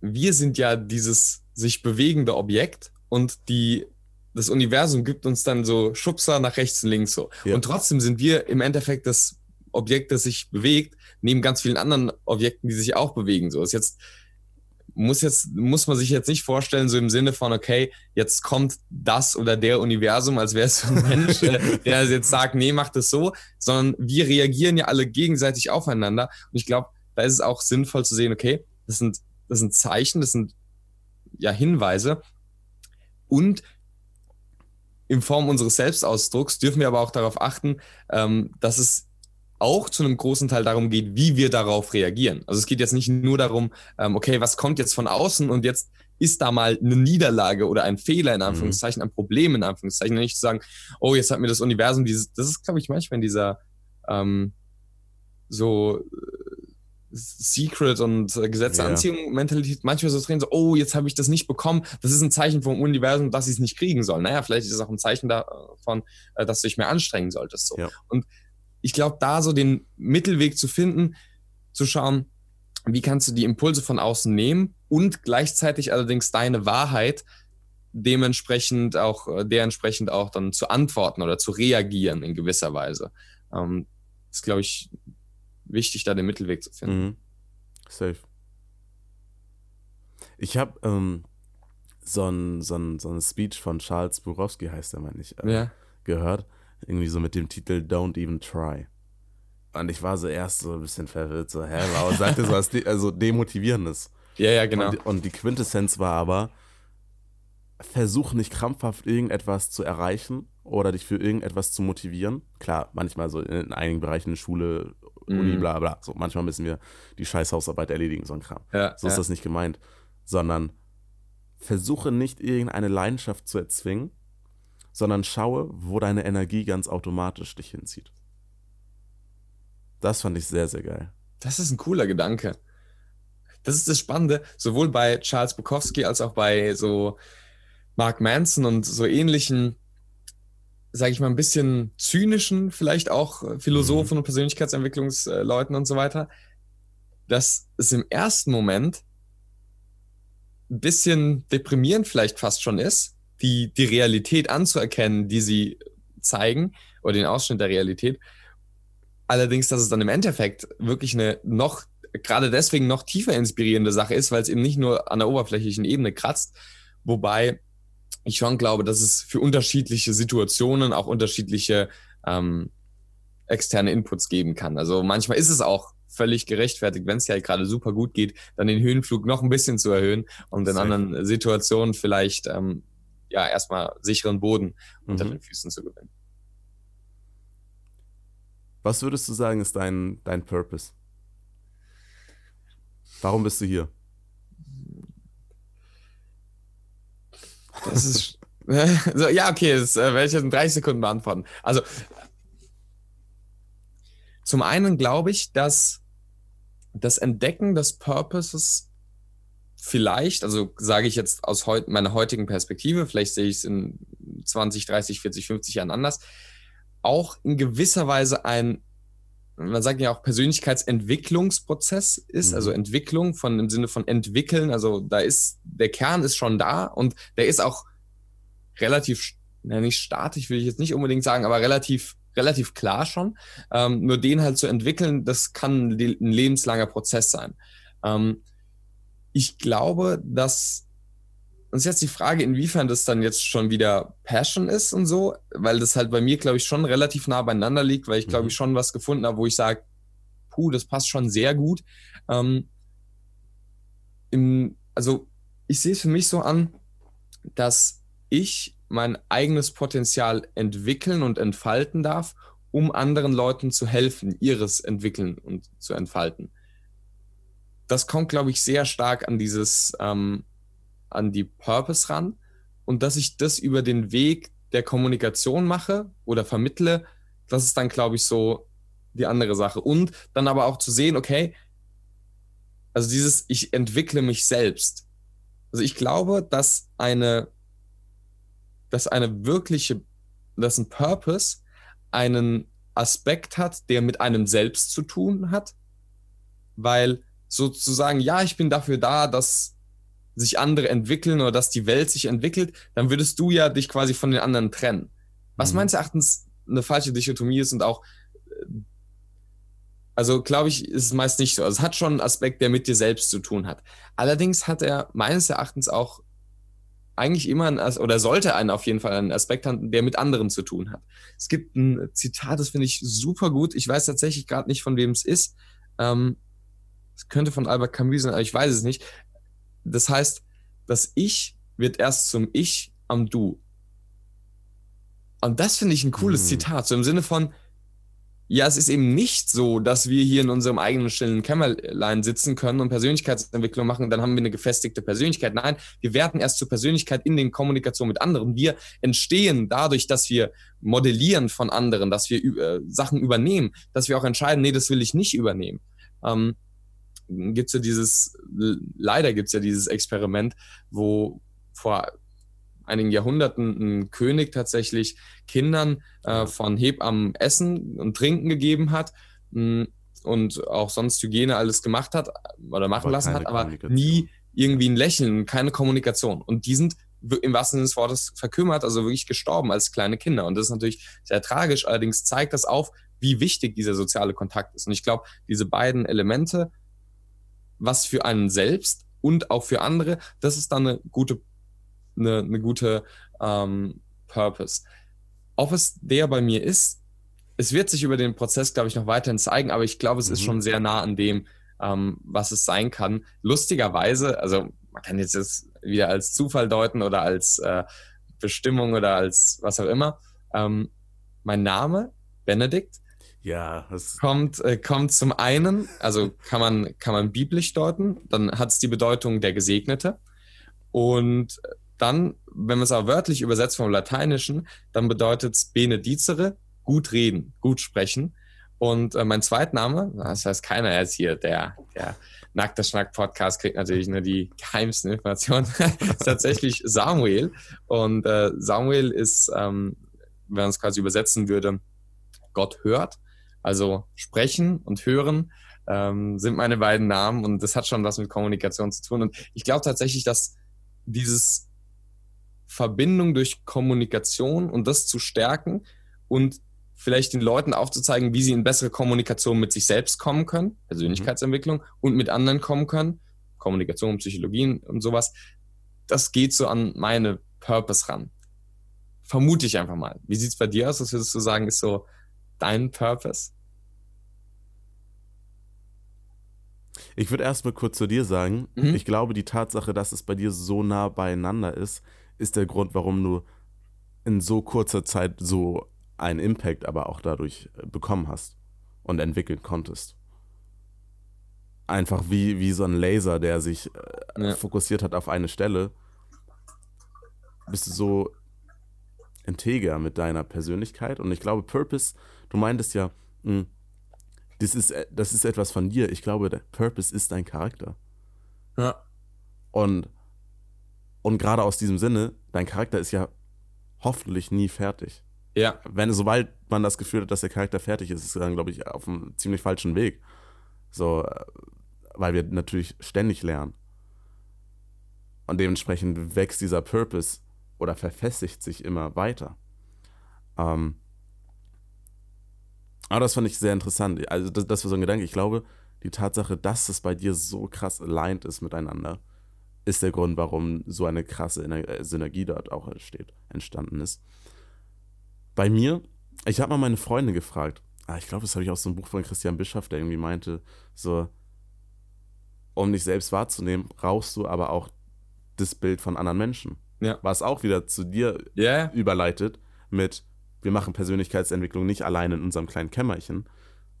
wir sind ja dieses sich bewegende Objekt und die das Universum gibt uns dann so Schubser nach rechts und links so. Ja. Und trotzdem sind wir im Endeffekt das Objekt, das sich bewegt, neben ganz vielen anderen Objekten, die sich auch bewegen. So ist jetzt muss jetzt muss man sich jetzt nicht vorstellen so im Sinne von okay jetzt kommt das oder der Universum als wäre es ein Mensch äh, der jetzt sagt nee macht es so sondern wir reagieren ja alle gegenseitig aufeinander und ich glaube da ist es auch sinnvoll zu sehen okay das sind das sind Zeichen das sind ja Hinweise und in Form unseres Selbstausdrucks dürfen wir aber auch darauf achten, ähm, dass es auch zu einem großen Teil darum geht, wie wir darauf reagieren. Also es geht jetzt nicht nur darum, ähm, okay, was kommt jetzt von außen und jetzt ist da mal eine Niederlage oder ein Fehler in mhm. Anführungszeichen, ein Problem in Anführungszeichen, und nicht zu sagen, oh, jetzt hat mir das Universum dieses, das ist, glaube ich, manchmal in dieser ähm, so Secret und äh, Gesetze ja. Anziehung Mentalität manchmal so drehen, so, oh, jetzt habe ich das nicht bekommen. Das ist ein Zeichen vom Universum, dass ich es nicht kriegen soll. Naja, vielleicht ist es auch ein Zeichen davon, äh, dass du dich mehr anstrengen solltest. So. Ja. Und ich glaube, da so den Mittelweg zu finden, zu schauen, wie kannst du die Impulse von außen nehmen und gleichzeitig allerdings deine Wahrheit dementsprechend auch, äh, dementsprechend auch dann zu antworten oder zu reagieren in gewisser Weise. Ähm, ist, glaube ich, wichtig, da den Mittelweg zu finden. Mhm. Safe. Ich habe ähm, so ein, so, ein, so ein Speech von Charles Burowski, heißt der, meine ich, äh, ja. gehört. Irgendwie so mit dem Titel Don't Even Try. Und ich war so erst so ein bisschen verwirrt, so, hä, warum sagt er so was de also Demotivierendes? Ja, ja, genau. Und, und die Quintessenz war aber, versuch nicht krampfhaft irgendetwas zu erreichen oder dich für irgendetwas zu motivieren. Klar, manchmal so in einigen Bereichen, Schule, Uni, mm. bla bla. So, manchmal müssen wir die Scheißhausarbeit erledigen, so ein Kram. Ja, so ist ja. das nicht gemeint. Sondern versuche nicht irgendeine Leidenschaft zu erzwingen, sondern schaue, wo deine Energie ganz automatisch dich hinzieht. Das fand ich sehr, sehr geil. Das ist ein cooler Gedanke. Das ist das Spannende, sowohl bei Charles Bukowski als auch bei so Mark Manson und so ähnlichen, sage ich mal, ein bisschen zynischen, vielleicht auch Philosophen mhm. und Persönlichkeitsentwicklungsleuten und so weiter, dass es im ersten Moment ein bisschen deprimierend vielleicht fast schon ist, die, die Realität anzuerkennen, die sie zeigen, oder den Ausschnitt der Realität. Allerdings, dass es dann im Endeffekt wirklich eine noch, gerade deswegen noch tiefer inspirierende Sache ist, weil es eben nicht nur an der oberflächlichen Ebene kratzt, wobei ich schon glaube, dass es für unterschiedliche Situationen auch unterschiedliche ähm, externe Inputs geben kann. Also manchmal ist es auch völlig gerechtfertigt, wenn es ja halt gerade super gut geht, dann den Höhenflug noch ein bisschen zu erhöhen und in anderen Situationen vielleicht ähm, ja erstmal sicheren Boden mhm. unter den Füßen zu gewinnen. Was würdest du sagen, ist dein, dein Purpose? Warum bist du hier? Das ist. so, ja, okay, das äh, werde ich jetzt in 30 Sekunden beantworten. Also, zum einen glaube ich, dass das Entdecken des Purposes vielleicht, also sage ich jetzt aus heut, meiner heutigen Perspektive, vielleicht sehe ich es in 20, 30, 40, 50 Jahren anders, auch in gewisser Weise ein, man sagt ja auch Persönlichkeitsentwicklungsprozess ist, also mhm. also Entwicklung von im Sinne von entwickeln, also da ist, der Kern ist schon da und der ist auch relativ, na, nicht statisch will ich jetzt nicht unbedingt sagen, aber relativ relativ klar schon. Ähm, nur den halt zu entwickeln, das kann ein lebenslanger Prozess sein. Ähm, ich glaube, dass und jetzt die Frage, inwiefern das dann jetzt schon wieder Passion ist und so, weil das halt bei mir, glaube ich, schon relativ nah beieinander liegt, weil ich, glaube mhm. ich, schon was gefunden habe, wo ich sage, puh, das passt schon sehr gut. Ähm, im, also ich sehe es für mich so an, dass ich mein eigenes Potenzial entwickeln und entfalten darf, um anderen Leuten zu helfen, ihres entwickeln und zu entfalten. Das kommt, glaube ich, sehr stark an dieses, ähm, an die Purpose ran und dass ich das über den Weg der Kommunikation mache oder vermittle, das ist dann, glaube ich, so die andere Sache. Und dann aber auch zu sehen, okay, also dieses, ich entwickle mich selbst. Also ich glaube, dass eine dass eine wirkliche, dass ein Purpose einen Aspekt hat, der mit einem selbst zu tun hat, weil sozusagen, ja, ich bin dafür da, dass sich andere entwickeln oder dass die Welt sich entwickelt, dann würdest du ja dich quasi von den anderen trennen. Was mhm. meines Erachtens eine falsche Dichotomie ist und auch, äh, also glaube ich, ist es meist nicht so. Also es hat schon einen Aspekt, der mit dir selbst zu tun hat. Allerdings hat er meines Erachtens auch eigentlich immer ein, oder sollte einen auf jeden Fall einen Aspekt haben, der mit anderen zu tun hat. Es gibt ein Zitat, das finde ich super gut. Ich weiß tatsächlich gerade nicht, von wem es ist. Ähm, es könnte von Albert Camus sein, aber ich weiß es nicht. Das heißt, das Ich wird erst zum Ich am Du. Und das finde ich ein cooles mhm. Zitat. So im Sinne von, ja, es ist eben nicht so, dass wir hier in unserem eigenen stillen Kämmerlein sitzen können und Persönlichkeitsentwicklung machen, dann haben wir eine gefestigte Persönlichkeit. Nein, wir werden erst zur Persönlichkeit in den Kommunikation mit anderen. Wir entstehen dadurch, dass wir modellieren von anderen, dass wir äh, Sachen übernehmen, dass wir auch entscheiden, nee, das will ich nicht übernehmen. Ähm, gibt's ja dieses, leider gibt's ja dieses Experiment, wo vor einigen Jahrhunderten ein König tatsächlich Kindern äh, von Hebammen Essen und Trinken gegeben hat mh, mm, und auch sonst Hygiene alles gemacht hat oder machen aber lassen hat, aber nie irgendwie ein Lächeln, keine Kommunikation. Und die sind im wahrsten Sinne des Wortes verkümmert, also wirklich gestorben als kleine Kinder. Und das ist natürlich sehr tragisch. Allerdings zeigt das auf, wie wichtig dieser soziale Kontakt ist. Und ich glaube, diese beiden Elemente, was für einen selbst und auch für andere, das ist dann eine gute, eine, eine gute ähm, Purpose. Ob es der bei mir ist, es wird sich über den Prozess, glaube ich, noch weiterhin zeigen, aber ich glaube, es mhm. ist schon sehr nah an dem, ähm, was es sein kann. Lustigerweise, also man kann jetzt das wieder als Zufall deuten oder als äh, Bestimmung oder als was auch immer. Ähm, mein Name, Benedikt, ja, kommt, äh, kommt zum einen, also kann man, kann man biblisch deuten, dann hat es die Bedeutung der Gesegnete. Und dann, wenn man es auch wörtlich übersetzt vom Lateinischen, dann bedeutet es Benedizere, gut reden, gut sprechen. Und äh, mein Zweitname, das heißt keiner jetzt hier, der, der Nackter Schnack Podcast kriegt natürlich nur die geheimsten Informationen, ist tatsächlich Samuel. Und äh, Samuel ist, ähm, wenn man es quasi übersetzen würde, Gott hört. Also sprechen und hören ähm, sind meine beiden Namen und das hat schon was mit Kommunikation zu tun. Und ich glaube tatsächlich, dass dieses Verbindung durch Kommunikation und das zu stärken und vielleicht den Leuten aufzuzeigen, wie sie in bessere Kommunikation mit sich selbst kommen können, Persönlichkeitsentwicklung, mhm. und mit anderen kommen können, Kommunikation, Psychologien und sowas, das geht so an meine Purpose ran. Vermute ich einfach mal. Wie sieht es bei dir aus? Was würdest du sagen, ist so dein Purpose? Ich würde erstmal kurz zu dir sagen, mhm. ich glaube, die Tatsache, dass es bei dir so nah beieinander ist, ist der Grund, warum du in so kurzer Zeit so einen Impact aber auch dadurch äh, bekommen hast und entwickeln konntest. Einfach wie, wie so ein Laser, der sich äh, ja. fokussiert hat auf eine Stelle, bist du so integer mit deiner Persönlichkeit. Und ich glaube, Purpose, du meintest ja, mh, hm, das ist, äh, das ist etwas von dir. Ich glaube, der Purpose ist dein Charakter. Ja. Und, und gerade aus diesem Sinne, dein Charakter ist ja hoffentlich nie fertig. Ja. Wenn, sobald man das Gefühl hat, dass der Charakter fertig ist, ist er dann, glaube ich, auf einem ziemlich falschen Weg. So, äh, weil wir natürlich ständig lernen. Und dementsprechend wächst dieser Purpose oder verfestigt sich immer weiter. Ähm, aber das fand ich sehr interessant. Also, das, das war so ein Gedanke. Ich glaube, die Tatsache, dass es bei dir so krass aligned ist miteinander, ist der Grund, warum so eine krasse äh, Synergie dort auch entsteht, entstanden ist. Bei mir, ich habe mal meine Freunde gefragt. Ah, ich glaube, das habe ich aus so einem Buch von Christian Bischoff, der irgendwie meinte, so, um dich selbst wahrzunehmen, brauchst du aber auch das Bild von anderen Menschen. Ja. Was auch wieder zu dir yeah. überleitet mit, wir machen Persönlichkeitsentwicklung nicht allein in unserem kleinen Kämmerchen,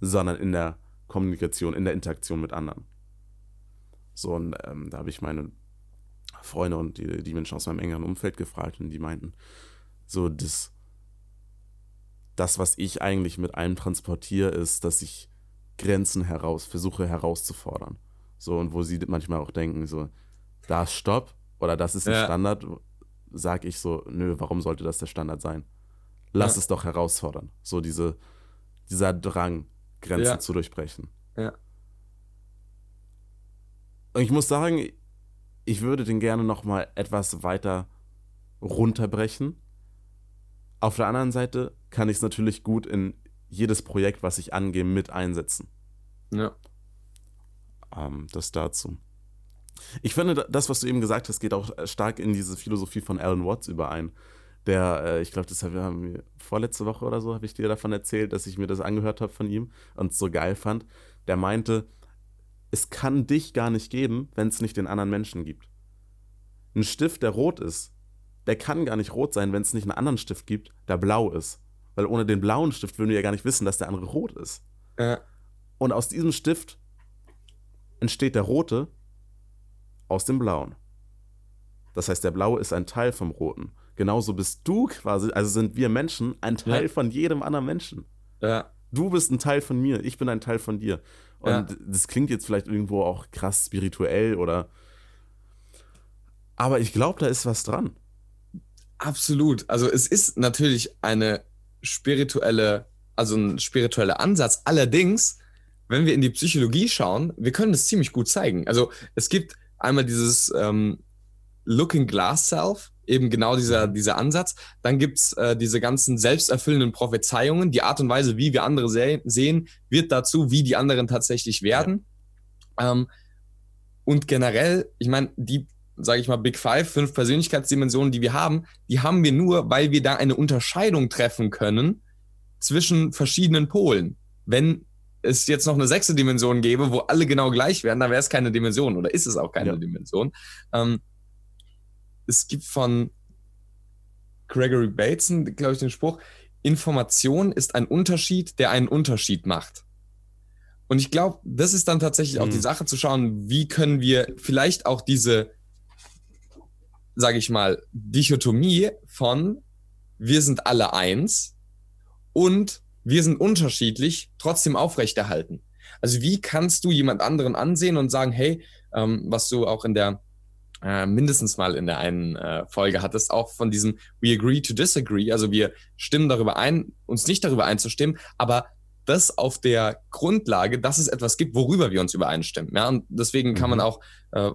sondern in der Kommunikation, in der Interaktion mit anderen. So, und ähm, da habe ich meine Freunde und die, die Menschen aus meinem engeren Umfeld gefragt und die meinten, so, das, das, was ich eigentlich mit allem transportiere, ist, dass ich Grenzen heraus, versuche herauszufordern. So, und wo sie manchmal auch denken, so, da ist Stopp oder das ist ja. Standard, sage ich so, nö, warum sollte das der Standard sein? Lass ja. es doch herausfordern. So diese, dieser Drang, Grenzen ja. zu durchbrechen. Ja. Und ich muss sagen, ich würde den gerne noch mal etwas weiter runterbrechen. Auf der anderen Seite kann ich es natürlich gut in jedes Projekt, was ich angehe, mit einsetzen. Ja. Ähm, das dazu. Ich finde, das, was du eben gesagt hast, geht auch stark in diese Philosophie von Alan Watts überein. Der, äh, ich glaube, das haben wir vorletzte Woche oder so, habe ich dir davon erzählt, dass ich mir das angehört habe von ihm und es so geil fand. Der meinte, es kann dich gar nicht geben, wenn es nicht den anderen Menschen gibt. Ein Stift, der rot ist, der kann gar nicht rot sein, wenn es nicht einen anderen Stift gibt, der blau ist. Weil ohne den blauen Stift würden wir ja gar nicht wissen, dass der andere rot ist. Ja. Und aus diesem Stift entsteht der rote aus dem blauen. Das heißt, der blaue ist ein Teil vom roten. Genauso bist du quasi, also sind wir Menschen ein Teil ja. von jedem anderen Menschen. Ja. Du bist ein Teil von mir, ich bin ein Teil von dir. Und ja. das klingt jetzt vielleicht irgendwo auch krass spirituell oder. Aber ich glaube, da ist was dran. Absolut. Also es ist natürlich eine spirituelle, also ein spiritueller Ansatz. Allerdings, wenn wir in die Psychologie schauen, wir können das ziemlich gut zeigen. Also es gibt einmal dieses ähm, Looking Glass Self, eben genau dieser, dieser Ansatz. Dann gibt es äh, diese ganzen selbsterfüllenden Prophezeiungen. Die Art und Weise, wie wir andere se sehen, wird dazu, wie die anderen tatsächlich werden. Ja. Ähm, und generell, ich meine, die, sage ich mal, Big Five, fünf Persönlichkeitsdimensionen, die wir haben, die haben wir nur, weil wir da eine Unterscheidung treffen können zwischen verschiedenen Polen. Wenn es jetzt noch eine sechste Dimension gäbe, wo alle genau gleich wären, dann wäre es keine Dimension oder ist es auch keine ja. Dimension. Ähm, es gibt von Gregory Bateson, glaube ich, den Spruch, Information ist ein Unterschied, der einen Unterschied macht. Und ich glaube, das ist dann tatsächlich auch die hm. Sache zu schauen, wie können wir vielleicht auch diese, sage ich mal, Dichotomie von wir sind alle eins und wir sind unterschiedlich trotzdem aufrechterhalten. Also wie kannst du jemand anderen ansehen und sagen, hey, ähm, was du auch in der äh, mindestens mal in der einen äh, Folge hattest, auch von diesem We agree to disagree. Also wir stimmen darüber ein, uns nicht darüber einzustimmen, aber das auf der Grundlage, dass es etwas gibt, worüber wir uns übereinstimmen. Ja, und deswegen kann man mhm. auch äh,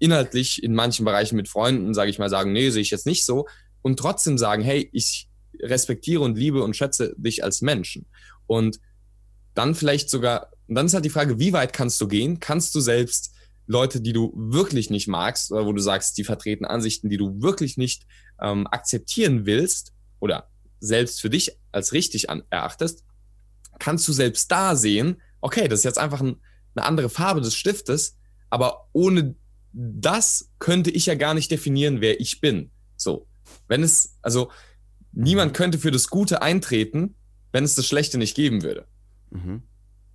inhaltlich in manchen Bereichen mit Freunden, sage ich mal, sagen, nee, sehe ich jetzt nicht so. Und trotzdem sagen, hey, ich respektiere und liebe und schätze dich als Menschen. Und dann vielleicht sogar, und dann ist halt die Frage, wie weit kannst du gehen? Kannst du selbst Leute, die du wirklich nicht magst, oder wo du sagst, die vertreten Ansichten, die du wirklich nicht ähm, akzeptieren willst oder selbst für dich als richtig an, erachtest, kannst du selbst da sehen, okay, das ist jetzt einfach ein, eine andere Farbe des Stiftes, aber ohne das könnte ich ja gar nicht definieren, wer ich bin. So, wenn es, also niemand könnte für das Gute eintreten, wenn es das Schlechte nicht geben würde. Mhm.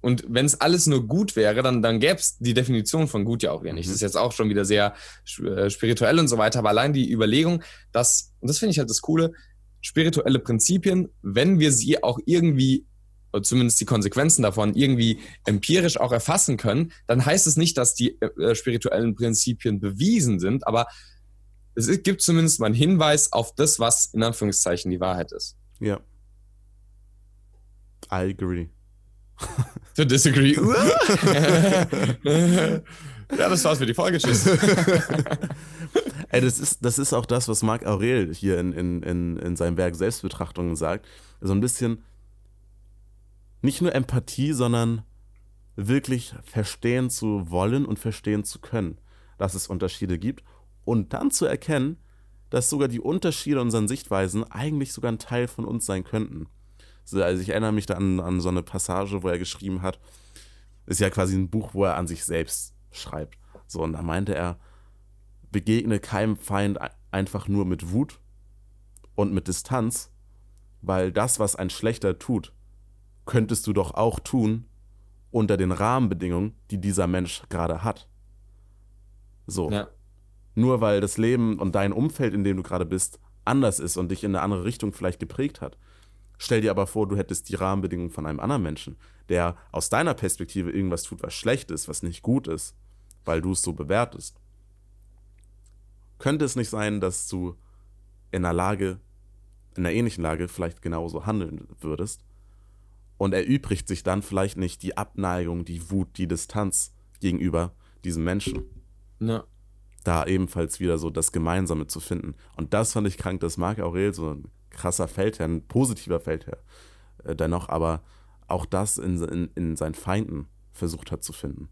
Und wenn es alles nur gut wäre, dann, dann gäbe es die Definition von gut ja auch wieder nicht. Mhm. Das ist jetzt auch schon wieder sehr äh, spirituell und so weiter. Aber allein die Überlegung, dass, und das finde ich halt das Coole, spirituelle Prinzipien, wenn wir sie auch irgendwie, oder zumindest die Konsequenzen davon, irgendwie empirisch auch erfassen können, dann heißt es nicht, dass die äh, spirituellen Prinzipien bewiesen sind, aber es gibt zumindest mal einen Hinweis auf das, was in Anführungszeichen die Wahrheit ist. Ja. I agree. To disagree. ja, das war's für die Folge. Tschüss. Ey, das ist, das ist auch das, was Marc Aurel hier in, in, in, in seinem Werk Selbstbetrachtungen sagt. So ein bisschen nicht nur Empathie, sondern wirklich verstehen zu wollen und verstehen zu können, dass es Unterschiede gibt und dann zu erkennen, dass sogar die Unterschiede in unseren Sichtweisen eigentlich sogar ein Teil von uns sein könnten. Also ich erinnere mich da an, an so eine Passage, wo er geschrieben hat, ist ja quasi ein Buch, wo er an sich selbst schreibt. So, und da meinte er, begegne keinem Feind einfach nur mit Wut und mit Distanz, weil das, was ein Schlechter tut, könntest du doch auch tun unter den Rahmenbedingungen, die dieser Mensch gerade hat. So. Ja. Nur weil das Leben und dein Umfeld, in dem du gerade bist, anders ist und dich in eine andere Richtung vielleicht geprägt hat, Stell dir aber vor, du hättest die Rahmenbedingungen von einem anderen Menschen, der aus deiner Perspektive irgendwas tut, was schlecht ist, was nicht gut ist, weil du es so bewertest. Könnte es nicht sein, dass du in einer Lage, in einer ähnlichen Lage vielleicht genauso handeln würdest? Und erübrigt sich dann vielleicht nicht die Abneigung, die Wut, die Distanz gegenüber diesem Menschen. Ja. Da ebenfalls wieder so das Gemeinsame zu finden. Und das fand ich krank, dass Marc Aurel so ein krasser Feldherr, ein positiver Feldherr, äh, dennoch aber auch das in, in, in seinen Feinden versucht hat zu finden.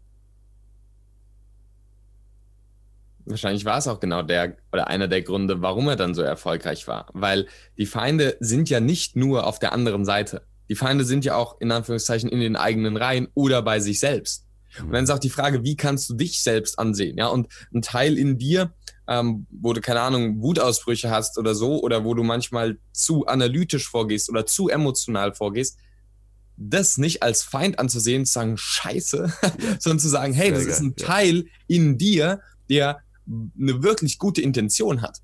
Wahrscheinlich war es auch genau der oder einer der Gründe, warum er dann so erfolgreich war. Weil die Feinde sind ja nicht nur auf der anderen Seite. Die Feinde sind ja auch in Anführungszeichen in den eigenen Reihen oder bei sich selbst. Und dann ist auch die Frage, wie kannst du dich selbst ansehen? Ja, und ein Teil in dir ähm, wo du, keine Ahnung, Wutausbrüche hast oder so, oder wo du manchmal zu analytisch vorgehst oder zu emotional vorgehst, das nicht als Feind anzusehen, zu sagen, scheiße, sondern zu sagen, hey, das ist ein Teil in dir, der eine wirklich gute Intention hat.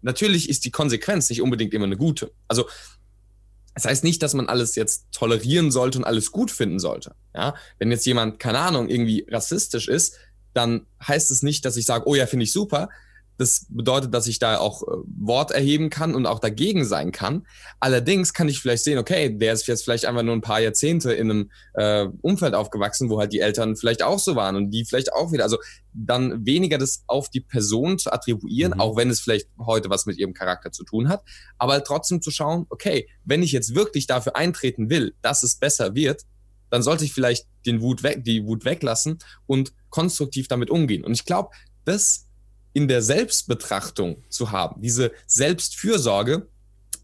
Natürlich ist die Konsequenz nicht unbedingt immer eine gute. Also, das heißt nicht, dass man alles jetzt tolerieren sollte und alles gut finden sollte. Ja? Wenn jetzt jemand, keine Ahnung, irgendwie rassistisch ist, dann heißt es nicht, dass ich sage, oh ja, finde ich super. Das bedeutet, dass ich da auch äh, Wort erheben kann und auch dagegen sein kann. Allerdings kann ich vielleicht sehen, okay, der ist jetzt vielleicht einfach nur ein paar Jahrzehnte in einem äh, Umfeld aufgewachsen, wo halt die Eltern vielleicht auch so waren und die vielleicht auch wieder. Also dann weniger das auf die Person zu attribuieren, mhm. auch wenn es vielleicht heute was mit ihrem Charakter zu tun hat, aber trotzdem zu schauen, okay, wenn ich jetzt wirklich dafür eintreten will, dass es besser wird, dann sollte ich vielleicht den Wut weg, die Wut weglassen und konstruktiv damit umgehen. Und ich glaube, das in der Selbstbetrachtung zu haben, diese Selbstfürsorge,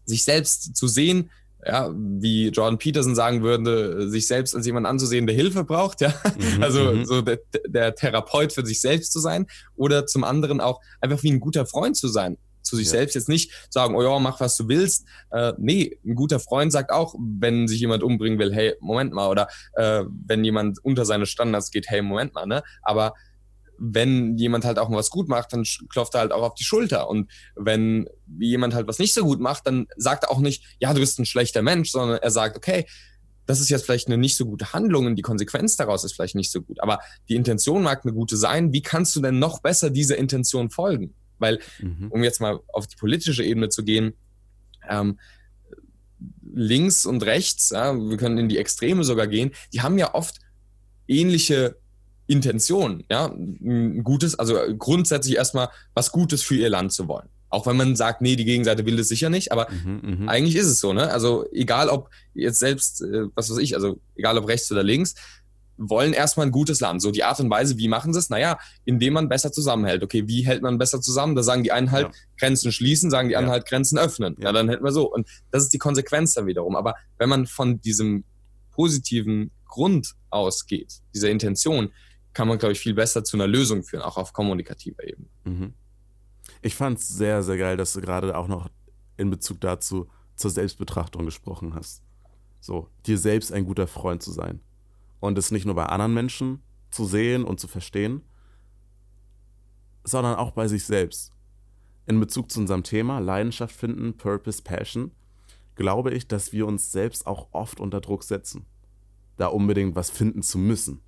sich selbst zu sehen, ja, wie Jordan Peterson sagen würde, sich selbst als jemand anzusehen, der Hilfe braucht, ja. Mhm, also mhm. so der, der, Therapeut für sich selbst zu sein oder zum anderen auch einfach wie ein guter Freund zu sein. Zu sich ja. selbst jetzt nicht sagen, oh ja, mach was du willst. Äh, nee, ein guter Freund sagt auch, wenn sich jemand umbringen will, hey, Moment mal, oder äh, wenn jemand unter seine Standards geht, hey, Moment mal, ne? Aber wenn jemand halt auch mal was gut macht, dann klopft er halt auch auf die Schulter. Und wenn jemand halt was nicht so gut macht, dann sagt er auch nicht, ja, du bist ein schlechter Mensch, sondern er sagt, okay, das ist jetzt vielleicht eine nicht so gute Handlung und die Konsequenz daraus ist vielleicht nicht so gut. Aber die Intention mag eine gute sein. Wie kannst du denn noch besser dieser Intention folgen? Weil, mhm. um jetzt mal auf die politische Ebene zu gehen, ähm, links und rechts, ja, wir können in die Extreme sogar gehen, die haben ja oft ähnliche Intention, ja, ein gutes, also grundsätzlich erstmal was Gutes für ihr Land zu wollen. Auch wenn man sagt, nee, die Gegenseite will das sicher nicht, aber mhm, mhm, eigentlich ist es so, ne? Also egal ob jetzt selbst, äh, was weiß ich, also egal ob rechts oder links, wollen erstmal ein gutes Land. So die Art und Weise, wie machen sie es? Naja, indem man besser zusammenhält. Okay, wie hält man besser zusammen? Da sagen die einen halt ja. Grenzen schließen, sagen die anderen ja. halt Grenzen öffnen. Ja. ja, dann hätten wir so. Und das ist die Konsequenz dann wiederum. Aber wenn man von diesem positiven Grund ausgeht, dieser Intention, kann man, glaube ich, viel besser zu einer Lösung führen, auch auf kommunikativer Ebene. Mhm. Ich fand es sehr, sehr geil, dass du gerade auch noch in Bezug dazu zur Selbstbetrachtung gesprochen hast. So, dir selbst ein guter Freund zu sein. Und es nicht nur bei anderen Menschen zu sehen und zu verstehen, sondern auch bei sich selbst. In Bezug zu unserem Thema Leidenschaft finden, Purpose, Passion, glaube ich, dass wir uns selbst auch oft unter Druck setzen, da unbedingt was finden zu müssen.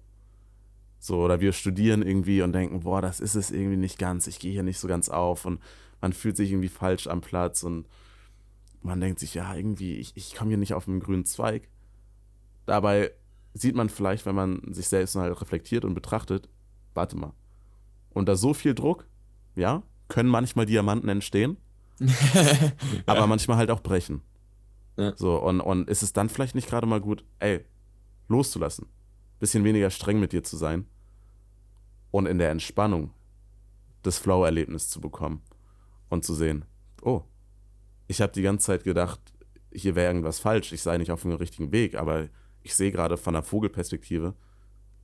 So, oder wir studieren irgendwie und denken, boah, das ist es irgendwie nicht ganz, ich gehe hier nicht so ganz auf und man fühlt sich irgendwie falsch am Platz und man denkt sich, ja, irgendwie, ich, ich komme hier nicht auf einen grünen Zweig. Dabei sieht man vielleicht, wenn man sich selbst mal reflektiert und betrachtet, warte mal, unter so viel Druck, ja, können manchmal Diamanten entstehen, aber manchmal halt auch brechen. Ja. So, und, und ist es dann vielleicht nicht gerade mal gut, ey, loszulassen? Bisschen weniger streng mit dir zu sein und in der Entspannung das Flow-Erlebnis zu bekommen und zu sehen, oh, ich habe die ganze Zeit gedacht, hier wäre irgendwas falsch, ich sei nicht auf dem richtigen Weg, aber ich sehe gerade von der Vogelperspektive,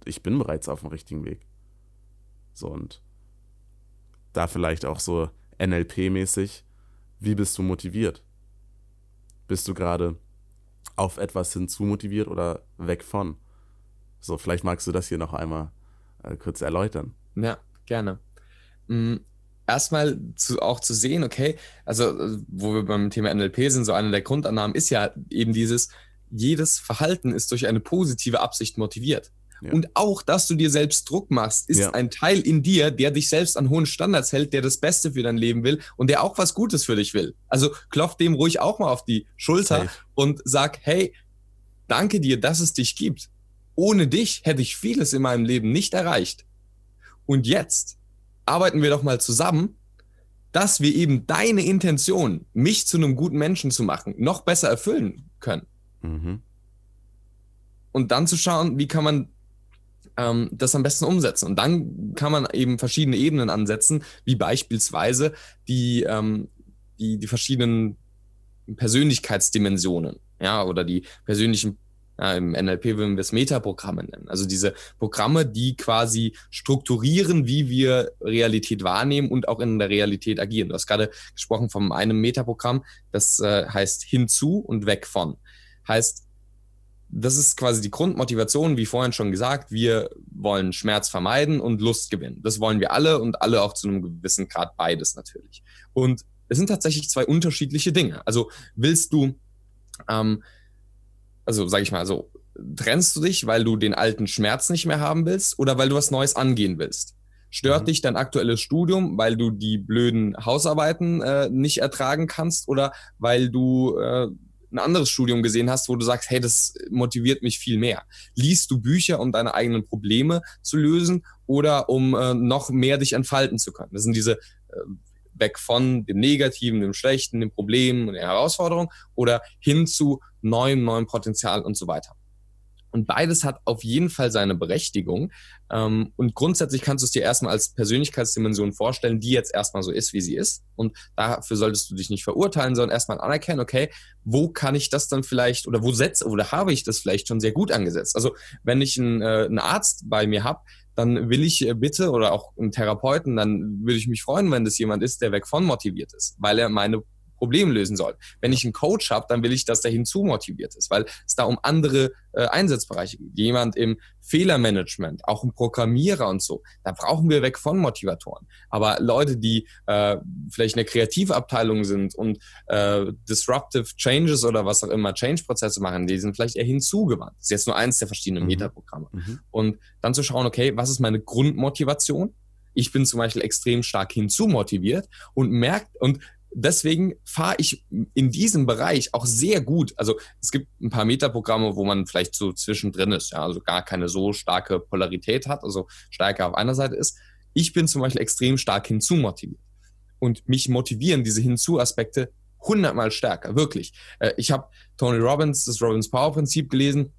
ich bin bereits auf dem richtigen Weg. So und da vielleicht auch so NLP-mäßig, wie bist du motiviert? Bist du gerade auf etwas hinzu motiviert oder weg von? So, vielleicht magst du das hier noch einmal äh, kurz erläutern. Ja, gerne. Mhm. Erstmal zu, auch zu sehen, okay, also äh, wo wir beim Thema NLP sind, so eine der Grundannahmen ist ja eben dieses, jedes Verhalten ist durch eine positive Absicht motiviert. Ja. Und auch, dass du dir selbst Druck machst, ist ja. ein Teil in dir, der dich selbst an hohen Standards hält, der das Beste für dein Leben will und der auch was Gutes für dich will. Also klopf dem ruhig auch mal auf die Schulter Safe. und sag, hey, danke dir, dass es dich gibt ohne dich hätte ich vieles in meinem Leben nicht erreicht. Und jetzt arbeiten wir doch mal zusammen, dass wir eben deine Intention, mich zu einem guten Menschen zu machen, noch besser erfüllen können. Mhm. Und dann zu schauen, wie kann man ähm, das am besten umsetzen. Und dann kann man eben verschiedene Ebenen ansetzen, wie beispielsweise die, ähm, die, die verschiedenen Persönlichkeitsdimensionen, ja, oder die persönlichen ja, Im NLP würden wir es Metaprogramme nennen. Also diese Programme, die quasi strukturieren, wie wir Realität wahrnehmen und auch in der Realität agieren. Du hast gerade gesprochen von einem Metaprogramm, das äh, heißt hinzu und weg von. Heißt, das ist quasi die Grundmotivation, wie vorhin schon gesagt, wir wollen Schmerz vermeiden und Lust gewinnen. Das wollen wir alle und alle auch zu einem gewissen Grad beides natürlich. Und es sind tatsächlich zwei unterschiedliche Dinge. Also willst du ähm, also sag ich mal so, trennst du dich, weil du den alten Schmerz nicht mehr haben willst oder weil du was Neues angehen willst? Stört mhm. dich dein aktuelles Studium, weil du die blöden Hausarbeiten äh, nicht ertragen kannst oder weil du äh, ein anderes Studium gesehen hast, wo du sagst, hey, das motiviert mich viel mehr. Liest du Bücher, um deine eigenen Probleme zu lösen oder um äh, noch mehr dich entfalten zu können? Das sind diese äh, weg von dem Negativen, dem Schlechten, dem Problem und der Herausforderung oder hin zu neuem, neuem Potenzial und so weiter. Und beides hat auf jeden Fall seine Berechtigung. Ähm, und grundsätzlich kannst du es dir erstmal als Persönlichkeitsdimension vorstellen, die jetzt erstmal so ist, wie sie ist. Und dafür solltest du dich nicht verurteilen, sondern erstmal anerkennen, okay, wo kann ich das dann vielleicht oder wo setze oder habe ich das vielleicht schon sehr gut angesetzt? Also wenn ich einen, äh, einen Arzt bei mir habe, dann will ich äh, bitte oder auch einen Therapeuten, dann würde ich mich freuen, wenn das jemand ist, der weg von motiviert ist, weil er meine Problem lösen soll. Wenn ich einen Coach habe, dann will ich, dass der hinzu motiviert ist, weil es da um andere äh, Einsatzbereiche geht. Jemand im Fehlermanagement, auch ein Programmierer und so, da brauchen wir weg von Motivatoren. Aber Leute, die äh, vielleicht eine kreative Abteilung sind und äh, Disruptive Changes oder was auch immer, Change-Prozesse machen, die sind vielleicht eher hinzugewandt. Das ist jetzt nur eins der verschiedenen mhm. Metaprogramme. Mhm. Und dann zu schauen, okay, was ist meine Grundmotivation? ich bin zum Beispiel extrem stark hinzumotiviert und merkt und deswegen fahre ich in diesem Bereich auch sehr gut. Also es gibt ein paar Metaprogramme, wo man vielleicht so zwischendrin ist, ja, also gar keine so starke Polarität hat, also stärker auf einer Seite ist. Ich bin zum Beispiel extrem stark hinzumotiviert. Und mich motivieren diese Hinzu-Aspekte hundertmal stärker, wirklich. Äh, ich habe Tony Robbins, das Robbins Power Prinzip gelesen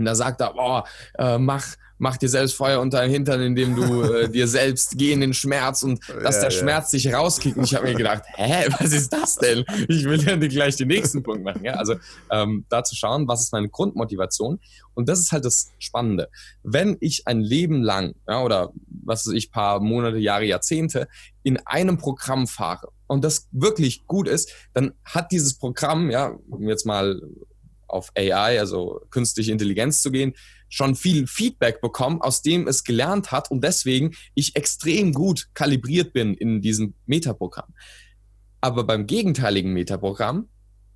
und da sagt er, boah, äh, mach, mach dir selbst Feuer unter den Hintern, indem du äh, dir selbst geh in den Schmerz und dass ja, der ja. Schmerz dich rauskickt. Und ich habe mir gedacht, hä, was ist das denn? Ich will ja gleich den nächsten Punkt machen. Ja? Also ähm, da zu schauen, was ist meine Grundmotivation. Und das ist halt das Spannende. Wenn ich ein Leben lang ja, oder was weiß ich, paar Monate, Jahre, Jahrzehnte in einem Programm fahre und das wirklich gut ist, dann hat dieses Programm, ja, jetzt mal auf AI, also künstliche Intelligenz zu gehen, schon viel Feedback bekommen, aus dem es gelernt hat und deswegen ich extrem gut kalibriert bin in diesem Metaprogramm. Aber beim gegenteiligen Metaprogramm